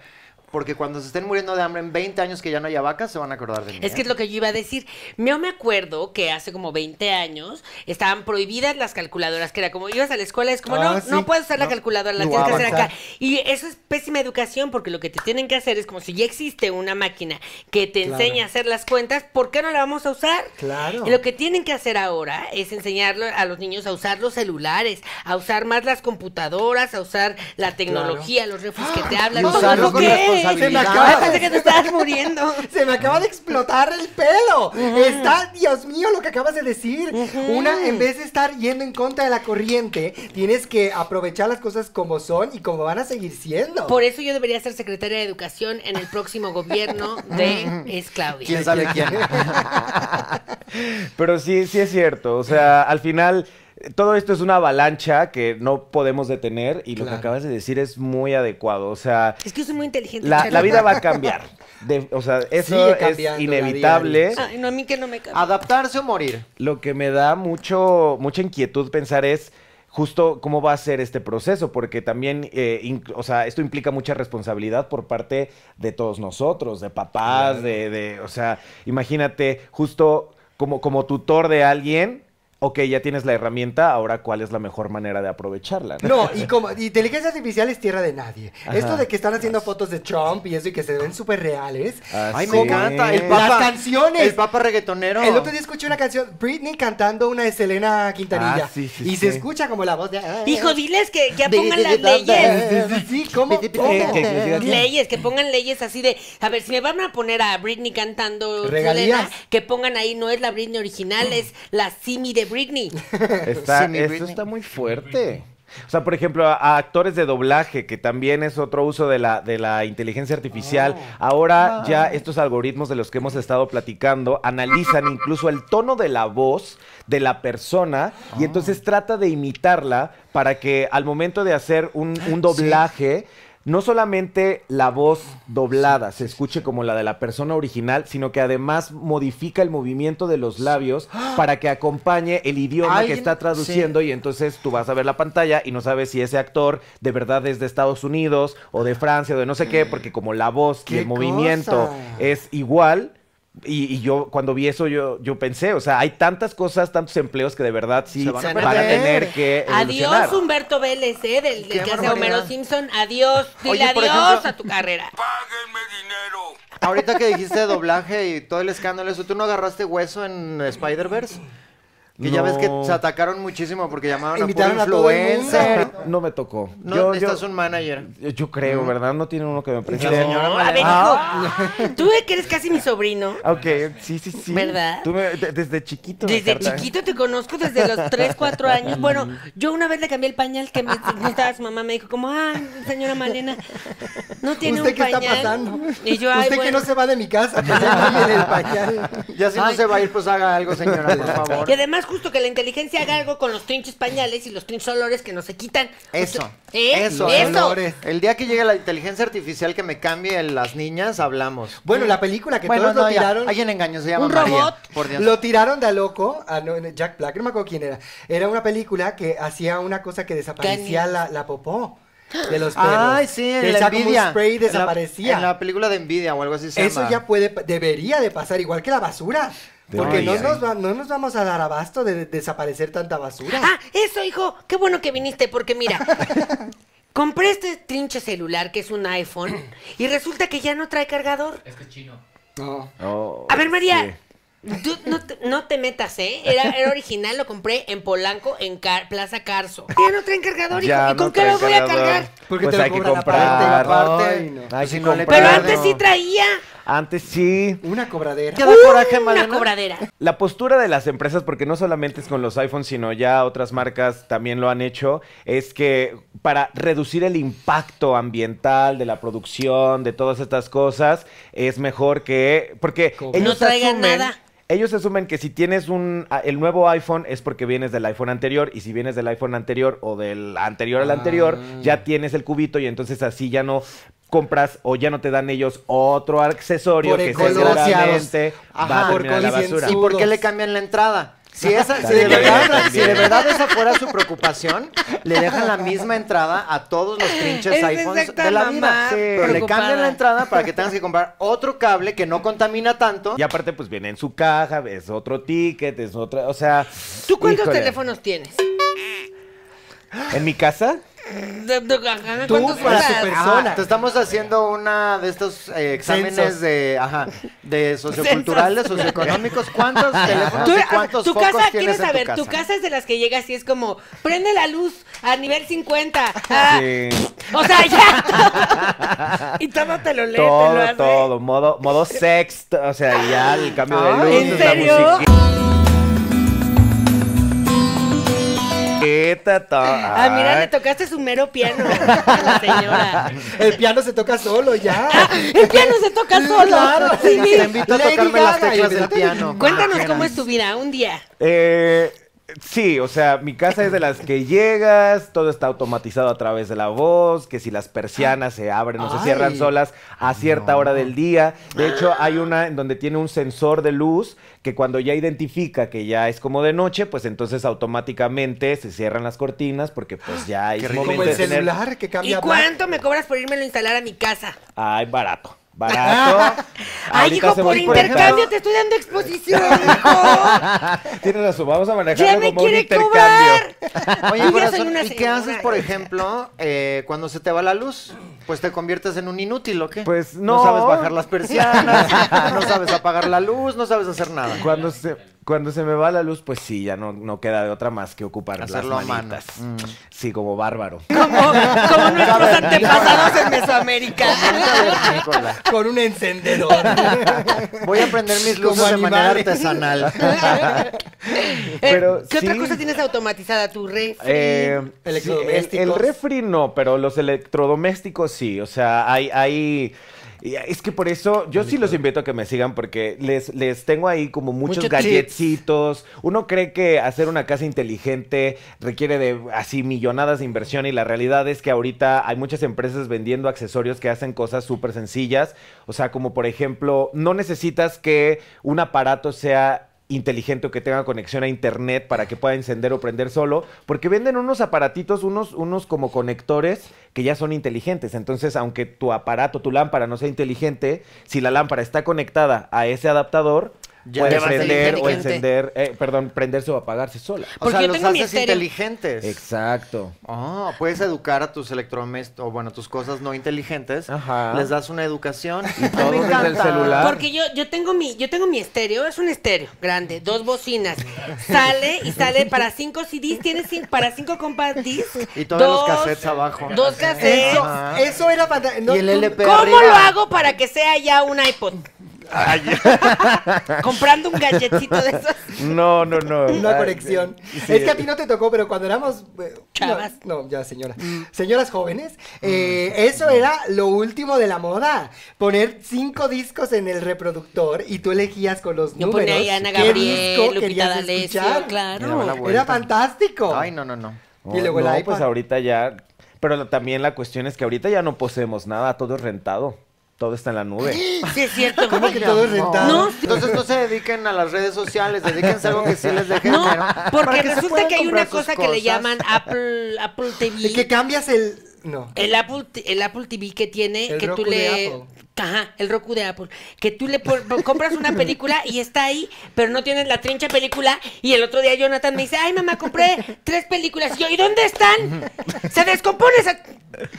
Porque cuando se estén muriendo de hambre en 20 años que ya no haya vacas, se van a acordar de mí. Es que ¿eh? es lo que yo iba a decir. Yo me acuerdo que hace como 20 años estaban prohibidas las calculadoras, que era como ibas a la escuela, es como, Ah, no, sí. no puedes usar la calculadora, la no tienes que hacer acá. Y eso es pésima educación, porque lo que te tienen que hacer es como si ya existe una máquina que te Claro. enseña a hacer las cuentas, ¿por qué no la vamos a usar? Claro. Y lo que tienen que hacer ahora es enseñarle a los niños a usar los celulares, a usar más las computadoras, a usar la tecnología, los refres que te hablan. Y usarlo con. Responsabilidad. Se me acaba pensé que te estabas muriendo. *laughs* Se me acaba de explotar el pelo. Está, Dios mío, lo que acabas de decir. Una, en vez de estar yendo en contra de la corriente, tienes que aprovechar las cosas como son y como van a seguir siendo. Por eso yo debería ser secretaria de Educación en el próximo gobierno de Es Claudia. ¿Quién sabe quién? *laughs* Pero sí, sí es cierto. O sea, al final, todo esto es una avalancha que no podemos detener y lo que acabas de decir es muy adecuado. O sea, Es que yo soy muy inteligente. la, vida va a cambiar. De- o sea, eso es inevitable. Ay, no, a mí que no me cambia. Adaptarse o morir. Lo que me da mucho, mucha inquietud pensar es justo cómo va a ser este proceso, porque también, eh, o sea, esto implica mucha responsabilidad por parte de todos nosotros, de papás, de, de- o sea, imagínate, justo como, como tutor de alguien, ok, ya tienes la herramienta, ahora cuál es la mejor manera de aprovecharla. No, *laughs* y como inteligencia artificial es tierra de nadie. Ajá. Esto de que están haciendo fotos de Trump y eso y que se ven súper reales. Ah, Ay, sí. me encanta. El Las papa, canciones. El papa reggaetonero. El otro día escuché una canción, Britney cantando una de Selena Quintanilla. Ah, sí, sí, y sí. se escucha como la voz de. Hijo, diles que ya pongan las leyes. Sí, sí, sí, ¿cómo? ¿Qué- qué- qué- qué- Leyes, que pongan leyes así de, a ver, si me van a poner a Britney cantando Regalías. Selena, que pongan ahí, no es la Britney original, *clears throat* es la Simi de Britney. Está, esto Britney. está muy fuerte. O sea, por ejemplo, a, a actores de doblaje, que también es otro uso de la, de la inteligencia artificial. Ahora ya estos algoritmos de los que hemos estado platicando analizan incluso el tono de la voz de la persona y entonces trata de imitarla para que al momento de hacer un, un doblaje no solamente la voz doblada se escuche como la de la persona original, sino que además modifica el movimiento de los labios para que acompañe el idioma que está traduciendo y entonces tú vas a ver la pantalla y no sabes si ese actor de verdad es de Estados Unidos o de Francia o de no sé qué, porque como la voz y ¡Qué el movimiento es igual, Y, y yo, cuando vi eso, yo, yo pensé, o sea, hay tantas cosas, tantos empleos que de verdad sí Se van a van a, perder. tener que Adiós. Humberto Vélez, ¿eh? Del, del que hace. Homero Simpson. Adiós. Dile Oye, adiós ejemplo- a tu carrera. Ahorita que dijiste doblaje y todo el escándalo, eso, ¿tú no agarraste hueso en Spider-Verse? Que ya ves que se atacaron muchísimo porque llamaban Invitaron a puro influencer. No me tocó. No, yo, necesitas yo, un manager. yo creo, ¿verdad? No tiene uno que me preste. La señora No, a ver, Ah. hijo. Tú que eres casi mi sobrino. Ok, sí, sí, sí. ¿Verdad? Tú me- de- desde chiquito. Desde chiquito te conozco, desde los 3, 4 *laughs* años. Bueno, yo una vez le cambié el pañal que me, estaba su mamá, me dijo como, ay, señora Malena, no tiene ¿Usted un qué está pañal. pasando? Y yo, Usted que no se va de mi casa, que se vaya en el pañal. Ya si no se va a ir, pues haga algo, señora, por *laughs* favor. Y además justo que la inteligencia haga algo con los trinches pañales y los trinches olores que no se quitan. Eso, ¿Eh? eso, Los eso. olores. El día que llegue la inteligencia artificial que me cambie las niñas, hablamos. Bueno, la película que bueno, todos no, lo ya. tiraron. Alguien engañó, se llama Un María. robot. Por Dios. Lo tiraron de a loco a no, Jack Black, no me acuerdo quién era. Era una película que hacía una cosa que desaparecía la, la popó de los perros. Ay, sí, en la envidia. spray En la- desaparecía. En la, película de envidia o algo así se Eso llama. ya puede, debería de pasar igual que la basura. Porque no nos, va- no nos vamos a dar abasto de, de desaparecer tanta basura. Ah, eso, hijo. Qué bueno que viniste, porque mira. *laughs* Compré este trinche celular que es un iPhone y resulta que ya no trae cargador. No. Oh, A ver, María, sí. tú no te, no te metas, ¿eh? Era, era original, lo compré en Polanco, en Car- Plaza Carso. Ya no traen cargador, hijo. Ya ¿Y con qué lo voy a cargador. cargar? Porque pues te lo hay que cobran comprar. aparte, aparte. Ay, no. Hay Si que no le Pero comprar. antes sí traía Antes sí. Una cobradera. ¿Qué da coraje, una cobradera. La postura de las empresas, porque no solamente es con los iPhones, sino ya otras marcas también lo han hecho, es que para reducir el impacto ambiental de la producción, de todas estas cosas, es mejor que... Porque ellos No traigan asumen... nada. Ellos asumen que si tienes un el nuevo iPhone es porque vienes del iPhone anterior y si vienes del iPhone anterior o del anterior al anterior Ah. ya tienes el cubito y entonces así ya no compras o ya no te dan ellos otro accesorio Por que seguramente va Ajá. a terminar la concienzudos. basura. ¿Y por qué le cambian la entrada? Si, *laughs* esa, si, de verdad, si de verdad esa fuera su preocupación, le dejan la misma entrada a todos los trinches Es iPhones de la vida. Pero le cambian la entrada para que tengas que comprar otro cable que no contamina tanto. Y aparte, pues viene en su caja, es otro ticket, es otra, o sea... ¿Tú cuántos híjole. teléfonos tienes? ¿En mi casa? De- de- ajá, Tú ¿cuántos para tu persona. Ah, te estamos haciendo una de estos eh, exámenes Censos. de, ajá, de socioculturales, socioeconómicos. ¿Cuántos teléfonos Tú, y cuántos tu focos casa, tienes ¿quieres en saber? tu casa? Tu casa es de las que llegas y es como, prende la luz a nivel 50. Ah, Sí. O sea, ya. *laughs* y todo te lo lee, te lo Todo, hace. todo, modo, modo sex, o sea, ya el cambio de Ay, luz, ¿en la musiquita, todo. Ah, mira, le tocaste su mero piano a la señora. El piano se toca solo ya. *laughs* El piano se toca solo. Claro, Sí. Te invito a Lady tocarme las Gaga, teclas y- del piano. Cuéntanos Ah, cómo es tu vida un día. Eh, sí, o sea, mi casa es de las que llegas, todo está automatizado a través de la voz, que si las persianas se abren o se cierran solas a cierta hora del día. De hecho, hay una en donde tiene un sensor de luz que cuando ya identifica que ya es como de noche, pues entonces automáticamente se cierran las cortinas porque pues ya *gasps* Qué rico. momento el de tener... celular que ¿Y cambia. cuánto me cobras por irme a instalar a mi casa? Ay, barato. Barato. *laughs* Ay, hijo, por intercambio ejemplo- te estoy dando exposición, hijo. *laughs* Tienes razón, vamos a Ya manejarlo me como un quiere intercambio. cobrar. Oye, ya corazón, ¿y qué haces, por ejemplo, eh, cuando se te va la luz? Pues te conviertes en un inútil, ¿o qué? Pues, No no. sabes bajar las persianas, *laughs* no sabes apagar la luz, no sabes hacer nada. Cuando se, cuando se me va la luz, pues sí, ya no, no queda de otra más que ocupar Hacerlo a las mano. manitas. Mm. Sí, como bárbaro. Como, como nuestros antepasados en Mesoamérica. Con un encendedor. Voy a prender mis Como luces de manera artesanal. *laughs* Pero Eh, ¿Qué otra cosa tienes automatizada? ¿Tu refri? Eh, sí, el, el refri no, pero los electrodomésticos sí. O sea, hay, hay. Y Es que por eso yo sí los invito a que me sigan porque les, les tengo ahí como muchos Muchos galletitos. Uno cree que hacer una casa inteligente requiere de así millonadas de inversión y la realidad es que ahorita hay muchas empresas vendiendo accesorios que hacen cosas súper sencillas. O sea, como por ejemplo, no necesitas que un aparato sea inteligente o que tenga conexión a internet para que pueda encender o prender solo, porque venden unos aparatitos, unos, unos como conectores que ya son inteligentes. Entonces, aunque tu aparato, tu lámpara no sea inteligente, si la lámpara está conectada a ese adaptador, Ya puede prender o encender, eh, perdón, prenderse o apagarse sola. O Porque sea, yo los haces inteligentes. Exacto. Ah, puedes educar a tus electrodomésticos, o bueno, tus cosas no inteligentes. Ajá. Les das una educación. Y todo desde el celular. Porque yo, yo tengo mi, yo tengo mi estéreo, es un estéreo grande, dos bocinas. Sale y sale para cinco CDs, tiene para cinco compact disc. Y todos los dos- cassettes abajo. Dos cassettes. Eso, era fantástico. Y el LP ¿Cómo arriba. lo hago para que sea ya un iPod? *laughs* Comprando un gadgetcito de esos. No, no, no. Una conexión. sí. Es que a ti no te tocó, pero cuando éramos... eh, Chavas. No, no, ya señora. Señoras jóvenes, eh, eso era lo último de la moda. Poner cinco discos en el reproductor y tú elegías con los Yo números ponía ahí a Ana qué Gabriel, disco Lupita querías D'Alessio, escuchar. claro. Era fantástico. Ay, no, no, no. Y luego el no, iPad. pues ahorita ya. Pero también la cuestión es que ahorita ya no poseemos nada, todo es rentado. Todo está en la nube. *gasps* Sí, es cierto. ¿Cómo que todo es rentado? No, Entonces no se dediquen a las redes sociales, dedíquense a algo que sí les deje No, dinero. porque resulta que hay una sus cosa que le llaman Apple, Apple TV. Y que cambias el... No. El Apple, t- el Apple TV que tiene, El que Roku tú de le... Apple. Ajá, el Roku de Apple. Que tú le *laughs* compras una película y está ahí, pero no tienes la trincha película. Y el otro día Jonathan me dice, ay mamá, compré tres películas. Y yo, ¿y dónde están? Se descompone esa...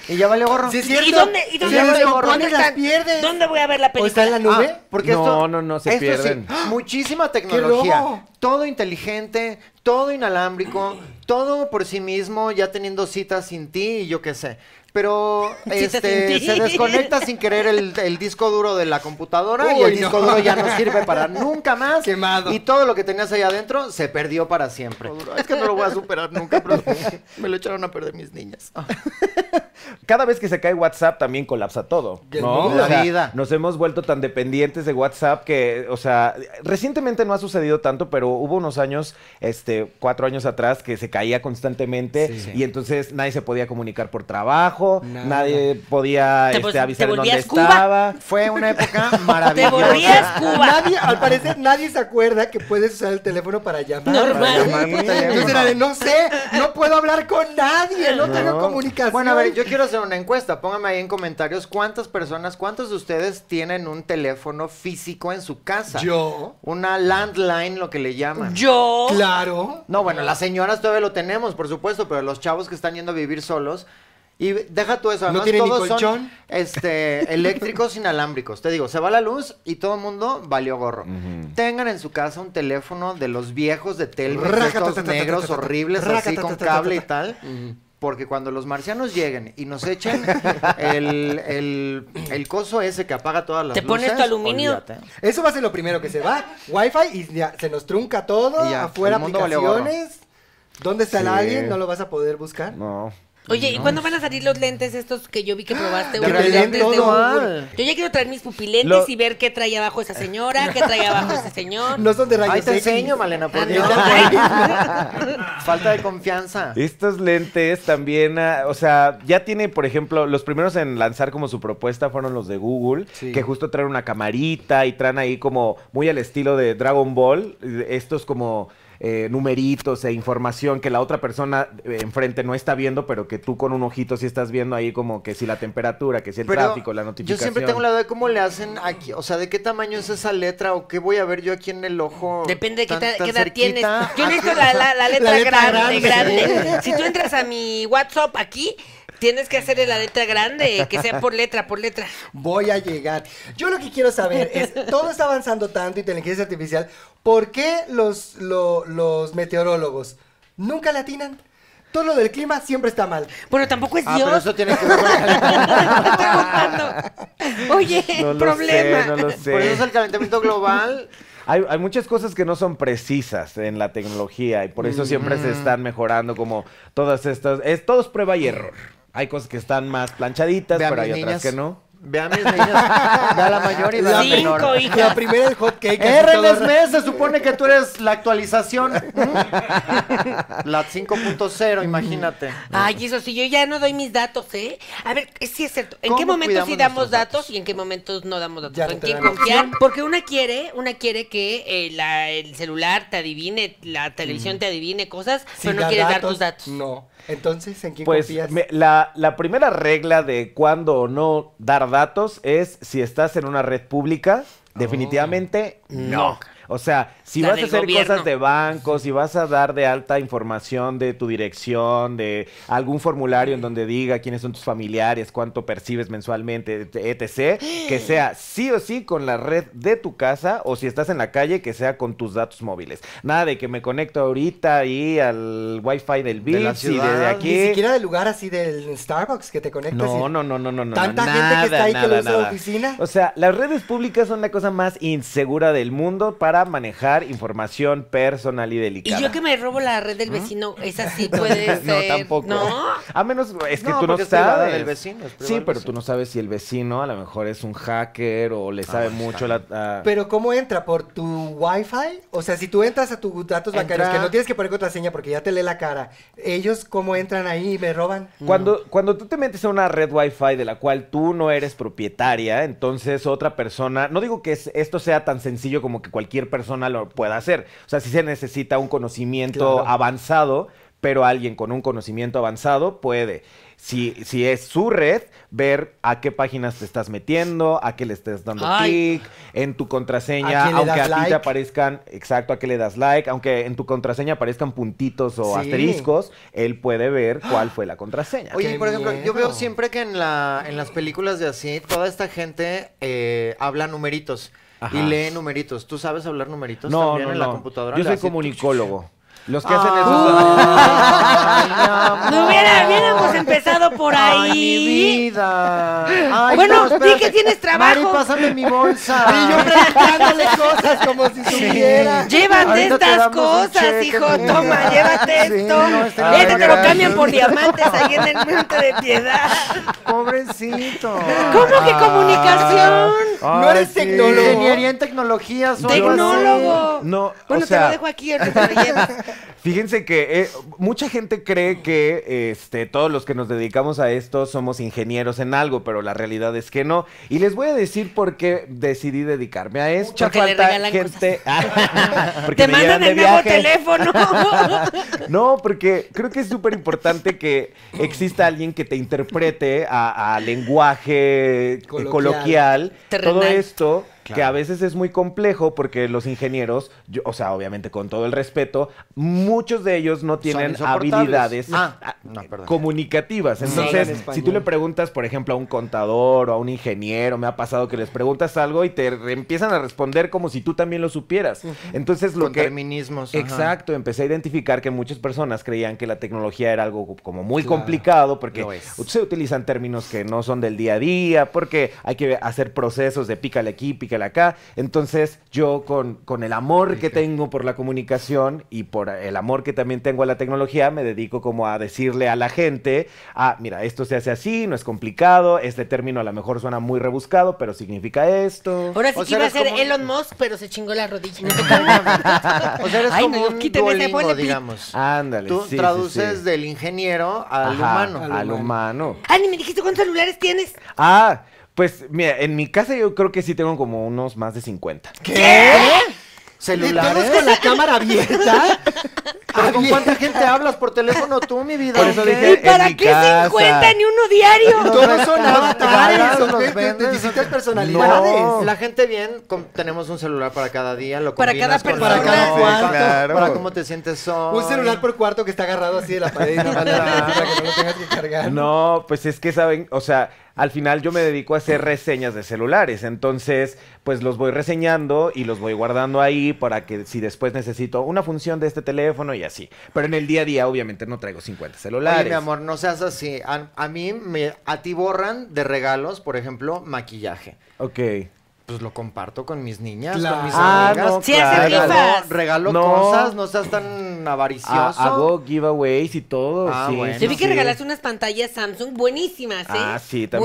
Y ya vale gorro. Sí, es cierto. ¿Y dónde, y Si dónde, voy- descompones, dónde las están? pierdes. ¿Dónde voy a ver la ¿O película? está en la nube? Ah, porque No, esto, no, no, se esto pierden. Sí, muchísima tecnología. Todo inteligente, todo inalámbrico, todo por sí mismo, ya teniendo citas sin ti y yo qué sé. Pero *laughs* este, se desconecta sin querer el, el disco duro de la computadora y el disco no. duro ya no sirve para nunca más. Quemado. Y todo lo que tenías ahí adentro se perdió para siempre. Es que no lo voy a superar nunca, pero *laughs* me lo echaron a perder mis niñas. *laughs* Cada vez que se cae WhatsApp también colapsa todo, ¿no? O La sea, vida. Nos hemos vuelto tan dependientes de WhatsApp que, o sea, recientemente no ha sucedido tanto, pero hubo unos años, este, cuatro años atrás, que se caía constantemente Sí. y entonces nadie se podía comunicar por trabajo, Nada. nadie podía Te este, avisar te en dónde Cuba. estaba. Fue una época *laughs* Te maravillosa. volvías Cuba. Nadie, al parecer, nadie se acuerda que puedes usar el teléfono para llamar. Normal. Para llamar por teléfono. Entonces era de, no sé, no puedo hablar con nadie, no, tengo No. comunicación. Bueno, a ver, yo quiero hacer una encuesta. Pónganme ahí en comentarios cuántas personas, cuántos de ustedes tienen un teléfono físico en su casa. Yo, Una landline, lo que le llaman. Yo... claro. No, bueno, las señoras todavía lo tenemos, por supuesto, pero los chavos que están yendo a vivir solos. Y deja tú eso, ¿No además tiene ni todos son este, *laughs* eléctricos inalámbricos. Te digo, se va la luz y todo el mundo valió gorro. Tengan en su casa un teléfono de los viejos de Telmex, estos negros horribles, así con cable y ta. tal. Porque cuando los marcianos lleguen y nos echen *laughs* el, el, el coso ese que apaga todas las ¿Te pones luces, tu aluminio? olvídate. Eso va a ser lo primero que se va. Wi-Fi y ya se nos trunca todo. Y ya, afuera aplicaciones. ¿Dónde está el alien? No lo vas a poder buscar. No. Oye, ¿y cuándo van a salir los lentes estos que yo vi que probaste? Realidad lentes de. Google. Yo ya quiero traer mis pupilentes Lo- y ver qué trae abajo esa señora, qué trae abajo ese señor. No son de rayos Ay, te enseño, Malena, por Ah, Dios. no. *laughs* Falta de confianza. Estos lentes también, ah, o sea, ya tiene, por ejemplo, los primeros en lanzar como su propuesta fueron los de Google, Sí. que justo traen una camarita y traen ahí como muy al estilo de Dragon Ball, estos como eh, numeritos e información que la otra persona eh, enfrente no está viendo, pero que tú con un ojito sí estás viendo ahí como que si la temperatura, que si el Pero tráfico, la Yo notificación. siempre tengo la duda de cómo le hacen aquí, o sea, de qué tamaño es esa letra o qué voy a ver yo aquí en el ojo. Depende de qué, tan- ta- tan qué edad tienes. Yo necesito la, la- la *laughs* letra, La letra grande, grande. grande. Si tú entras a mi WhatsApp aquí, tienes que hacerle la letra grande, que sea por letra, por letra. Voy a llegar. Yo lo que quiero saber es, todo está avanzando tanto, inteligencia artificial, ¿por qué los, lo- los meteorólogos nunca le atinan? Todo lo del clima siempre está mal. Bueno, tampoco es Ah, Dios. pero eso tiene que ver con el. *laughs* Oye, No lo problema. sé, no lo sé. Por eso es el calentamiento global. Hay, hay muchas cosas que no son precisas en la tecnología y por eso siempre se están mejorando como todas estas... Es, todo es prueba y error. Hay cosas que están más planchaditas, pero hay otras niñas, que no. Ve a mis niños, ve a la mayor y ve a la Cinco, menor. hija. La primera el hot cake. así todo se supone que tú eres la actualización. ¿Mm? La 5.0, imagínate. Ay, eso sí, yo ya no doy mis datos, ¿eh? A ver, es- sí es cierto. ¿En qué ¿Cómo momentos sí cuidamos damos nuestros datos? datos? y en qué momentos no damos datos? Ya no ¿En te quién dan confiar? Porque una quiere, una quiere que eh, la- el celular te adivine, la televisión te adivine cosas, pero no quieres dar tus datos. No. Entonces, ¿en quién Pues confías? me- la, la primera regla de cuándo o no dar datos es si estás en una red pública, definitivamente no. O sea, si La vas a hacer gobierno. cosas de bancos, si vas a dar de alta información de tu dirección, de algún formulario en donde diga quiénes son tus familiares, cuánto percibes mensualmente, etc., que *gasps* sea sí o sí con la red de tu casa o si estás en la calle, que sea con tus datos móviles. Nada de que me conecto ahorita ahí al wifi del De y de ciudad, aquí. Ni siquiera del lugar así del Starbucks que te conectas. No, y- no, no, no, no, no. ¿Tanta nada, gente que está ahí que lo nada, usa de nada. oficina? O sea, las redes públicas son la cosa más insegura del mundo para manejar información personal y Y delicada. yo que me robo la red del vecino, esa sí *laughs* puede ser. No, tampoco. ¿No? A menos, es que No, tú no sabes. del vecino, es sí, pero vecino. tú no sabes si el vecino a lo mejor es un hacker o le sabe mucho la... a- Pero ¿cómo entra? ¿Por tu Wi-Fi? O sea, si tú entras a tus datos bancarios, Entra- que no tienes que poner contraseña porque ya te lee la cara, ¿ellos cómo entran ahí y me roban? Cuando, cuando tú te metes a una red Wi-Fi de la cual tú no eres propietaria, entonces otra persona, no digo que es- esto sea tan sencillo como que cualquier persona lo pueda hacer, o sea, sí se necesita un conocimiento Claro. avanzado, pero alguien con un conocimiento avanzado puede, si, si es su red, ver a qué páginas te estás metiendo, a qué le estás dando clic, en tu ¿A contraseña, aunque a ti te aparezcan, exacto, a qué le das like, aunque en tu contraseña aparezcan puntitos o Sí. asteriscos, él puede ver cuál fue la contraseña. Oye, ¡Qué por ejemplo, yo veo siempre que en, la, en las películas de así, toda esta gente eh, habla numeritos Ajá. y lee numeritos. ¿Tú sabes hablar numeritos No, también no, en no. la computadora? Yo soy comunicólogo. Los que hacen eso. No hubiera, hubiéramos empezado por Ay, mi ahí. vida. Ay, Bueno, no, di que tienes trabajo. Mari, pásame mi bolsa. *laughs* Y yo preguntándole cosas como si supiera. Llévate estas cosas, cheque, hijo. mira. Toma, llévate Sí, esto. no, este te lo cambian por diamantes ahí en el monte de piedad. Pobrecito. ¿Cómo que comunicación? No eres tecnólogo. Ingeniería en tecnología. Tecnólogo. No, Bueno, o sea, te lo dejo aquí. *laughs* Fíjense que eh, mucha gente cree que este, todos los que nos dedicamos a esto somos ingenieros en algo, pero la realidad es que no. Y les voy a decir por qué decidí dedicarme a esto. Porque le regalan gente. *laughs* porque Te me mandan el nuevo teléfono. *laughs* No, porque creo que es súper importante que exista alguien que te interprete a, a lenguaje eh, Coloquial. todo esto que a veces es muy complejo porque los ingenieros, yo- o sea, obviamente con todo el respeto, muchos de ellos no tienen habilidades Ah, ah, no, comunicativas. Entonces, si tú le preguntas, por ejemplo, a un contador o a un ingeniero, me ha pasado que les preguntas algo y te empiezan a responder como si tú también lo supieras. Entonces, lo Con que terminismos. ajá. Exacto, empecé a identificar que muchas personas creían que la tecnología era algo como muy Claro, complicado porque se utilizan términos que no son del día a día, porque hay que hacer procesos de pícale aquí, pícale acá. Entonces yo con, con el amor que tengo por la comunicación y por el amor que también tengo a la tecnología, me dedico como a decirle a la gente, ah, mira, esto se hace así, no es complicado, este término a lo mejor suena muy rebuscado, pero significa esto. Ahora sí O que sea, iba a ser como- Elon Musk, pero se chingó la rodilla. *laughs* O sea, eres Ay, como no, un Duolingo, digamos. Ándale. Tú sí, sí, traduces sí. del ingeniero al Ajá, humano. Al humano. Ah, ni me dijiste cuántos celulares tienes. Ah, pues mira, en mi casa yo creo que sí tengo como unos más de 50. ¿Qué? ¿Celulares? ¿Todos con la cámara abierta? ¿Pero con cuánta gente hablas por teléfono tú, mi vida? Por eso ¿Qué? dije- ¿Y para mi qué casa. 50 ni uno diario? Todos son avatares, son de- de- de vendes, distintas no. personalidades. La gente bien, com- tenemos un celular para cada día, lo Para combinas cada con persona. Para cada cuarto. Claro. Para cómo te sientes hoy. Un celular por cuarto que está agarrado así de la pared y nada más le das *laughs* para que no lo tengas que cargar. No, pues es que saben, o sea, al final yo me dedico a hacer reseñas de celulares, entonces pues los voy reseñando y los voy guardando ahí para que si después necesito una función de este teléfono y así. Pero en el día a día obviamente no traigo 50 celulares. Oye, mi amor, no seas así. A, a mí, me, a ti borran de regalos, por ejemplo, maquillaje. Ok. Pues lo comparto con mis niñas, Claro. con mis Ah, amigas. no, Sí, hace claro. Regalo, regalo No. cosas, no seas tan avaricioso. Ha- Hago giveaways y todo. Ah, sí, bueno. Yo vi que sí. regalaste unas pantallas Samsung buenísimas, ¿eh? Ah, sí, también,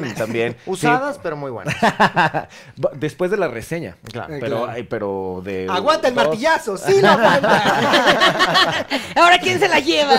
Buenísimas. también. *laughs* Sí. Usadas, pero muy buenas. *laughs* Después de la reseña. Claro. Pero, Claro. ay, pero de. Aguanta el dos- martillazo, sí lo aguanta. *laughs* Ahora, ¿quién se la lleva?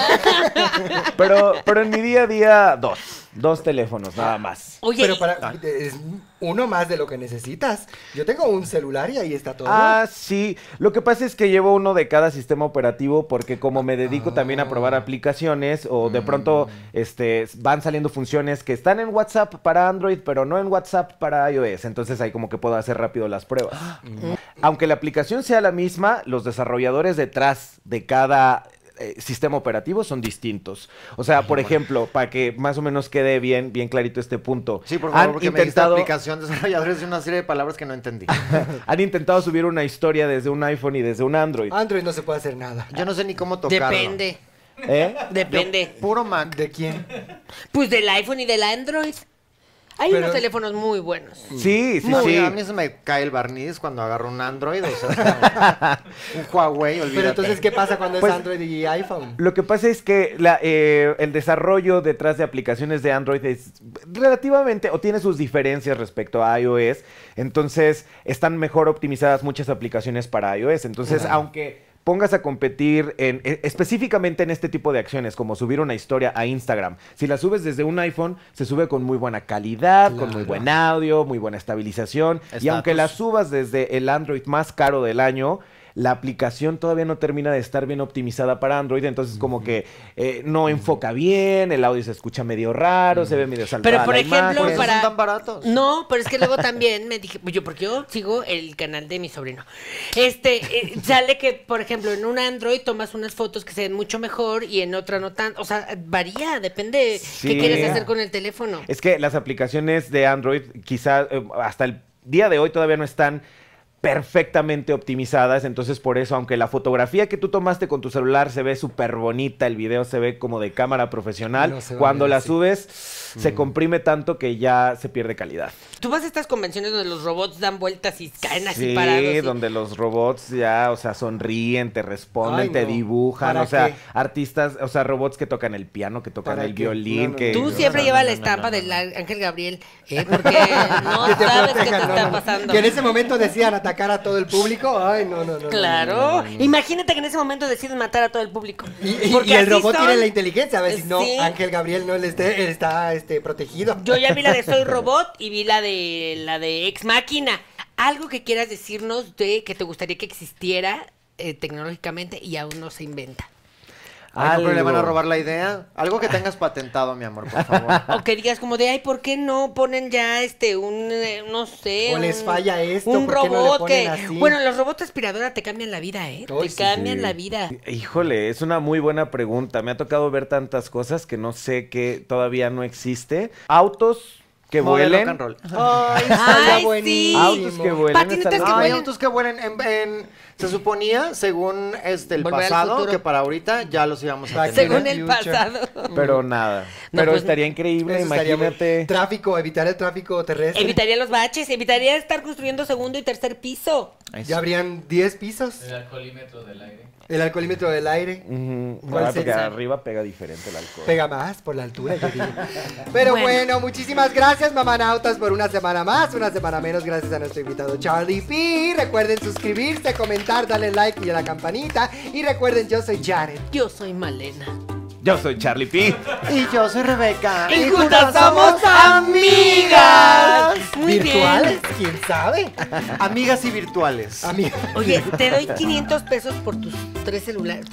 Pero, pero en mi día a día, dos. Dos teléfonos, nada más. Oye, Pero para, es uno más de lo que necesitas. Yo tengo un celular y ahí está todo. Ah, sí. Lo que pasa es que llevo uno de cada sistema operativo porque como me dedico también a Ah. probar aplicaciones o de pronto Mm. este, van saliendo funciones que están en WhatsApp para Android, pero no en WhatsApp para iOS. Entonces ahí como que puedo hacer rápido las pruebas. Mm. Aunque la aplicación sea la misma, los desarrolladores detrás de cada eh, sistema operativo son distintos. O sea, por ejemplo, para que más o menos quede bien, bien clarito este punto. Sí, por favor, han porque me diste intentado, aplicación *laughs* desarrolladores de una serie de palabras que no entendí. *laughs* han intentado subir una historia desde un iPhone y desde un Android. Android no se puede hacer nada. Yo no sé ni cómo tocarlo. depende. ¿Eh? Depende. Puro Mac. ¿De quién? Pues del iPhone y del Android. Hay Pero- unos teléfonos muy buenos. Sí, sí, Muy, sí. A mí se me cae el barniz cuando agarro un Android, o sea, *laughs* un Huawei, olvídate. Pero entonces, ¿qué pasa cuando Pues- es Android y iPhone? Lo que pasa es que la, eh, el desarrollo detrás de aplicaciones de Android es relativamente, o tiene sus diferencias respecto a iOS, entonces están mejor optimizadas muchas aplicaciones para iOS. Entonces, aunque pongas a competir en, e- específicamente en este tipo de acciones, como subir una historia a Instagram, si la subes desde un iPhone, se sube con muy buena calidad, con muy buen audio, muy buena estabilización, y aunque la subas desde el Android más caro del año, la aplicación todavía no termina de estar bien optimizada para Android, entonces como que eh, no enfoca bien, el audio se escucha medio raro, se ve medio saltada Pero por la ejemplo, imagen. Por eso para- son tan baratos. No, pero es que luego también me dije, yo porque yo sigo el canal de mi sobrino. Este, eh, sale que, por ejemplo, en un Android tomas unas fotos que se ven mucho mejor y en otra no tanto. O sea, varía, depende Sí. qué quieres hacer con el teléfono. Es que las aplicaciones de Android quizá eh, hasta el día de hoy todavía no están perfectamente optimizadas, entonces por eso, aunque la fotografía que tú tomaste con tu celular se ve súper bonita, el video se ve como de cámara profesional, No cuando la así. subes se comprime tanto que ya se pierde calidad. Tú vas a estas convenciones donde los robots dan vueltas y caen así Sí, parados. y- donde los robots ya, o sea, sonríen, te responden, Ay, te no. dibujan, ¿Para o sea, qué? artistas, o sea, robots que tocan el piano, que tocan ¿Para el qué? violín, No, no, que... Tú siempre no, llevas no, la estampa no, no. del Ángel Gabriel, ¿eh? *laughs* porque no Que te sabes qué te está pasando. Que en ese momento decían atacar a todo el público. Ay, no, no, no. Claro. no, no, no. Imagínate que en ese momento decides matar a todo el público. Y, y- Porque y el robot son. tiene la inteligencia. A ver si no, Sí. Ángel Gabriel no le esté, está este, protegido. Yo ya vi la de Soy *laughs* Robot y vi la de la de Ex Máquina. Algo que quieras decirnos de que te gustaría que existiera eh, tecnológicamente y aún no se inventa. No, pero le van a Algo. robar la idea. Algo que tengas patentado, mi amor, por favor. *laughs* O que digas como de, ay, ¿por qué no ponen ya este, un, eh, no sé. O les un- falla esto, Un ¿por qué no le robot ponen que. así? Bueno, los robots aspiradora te cambian la vida, ¿eh? Te sí, cambian sí. la vida. Híjole, es una muy buena pregunta. Me ha tocado ver tantas cosas que no sé que todavía no existe. Autos que Modelo vuelen. rock and roll. Ay, Ay, buenísimo. Autos que vuelen. Patinetas que vuelen. autos que vuelen. En, en- se suponía, según este el Volver pasado, que para ahorita ya los íbamos a tener. Según el pasado. Pero nada. No, Pero pues, estaría increíble, Eso estaría muy- imagínate. Tráfico, evitar el tráfico terrestre. Evitaría los baches, evitaría estar construyendo segundo y tercer piso. Ya habrían 10 pisos. El alcoholímetro del aire. El alcoholímetro del aire. Ujú. ¿Cuál Ah, porque arriba pega diferente el alcohol. Pega más por la altura, yo digo. *laughs* Pero bueno. Bueno. muchísimas gracias, mamanautas, por una semana más, una semana menos, gracias a nuestro invitado Charlie P. Recuerden suscribirse, comentar, darle like y a la campanita. Y recuerden, yo soy Janet. Yo soy Malena. Yo soy Charlie P. Y yo soy Rebeca. Y juntas somos amigas. Muy ¿Virtuales? bien. ¿Quién sabe? Amigas y virtuales. Amigas. *laughs* Oye, te doy 500 pesos por tus tres celulares.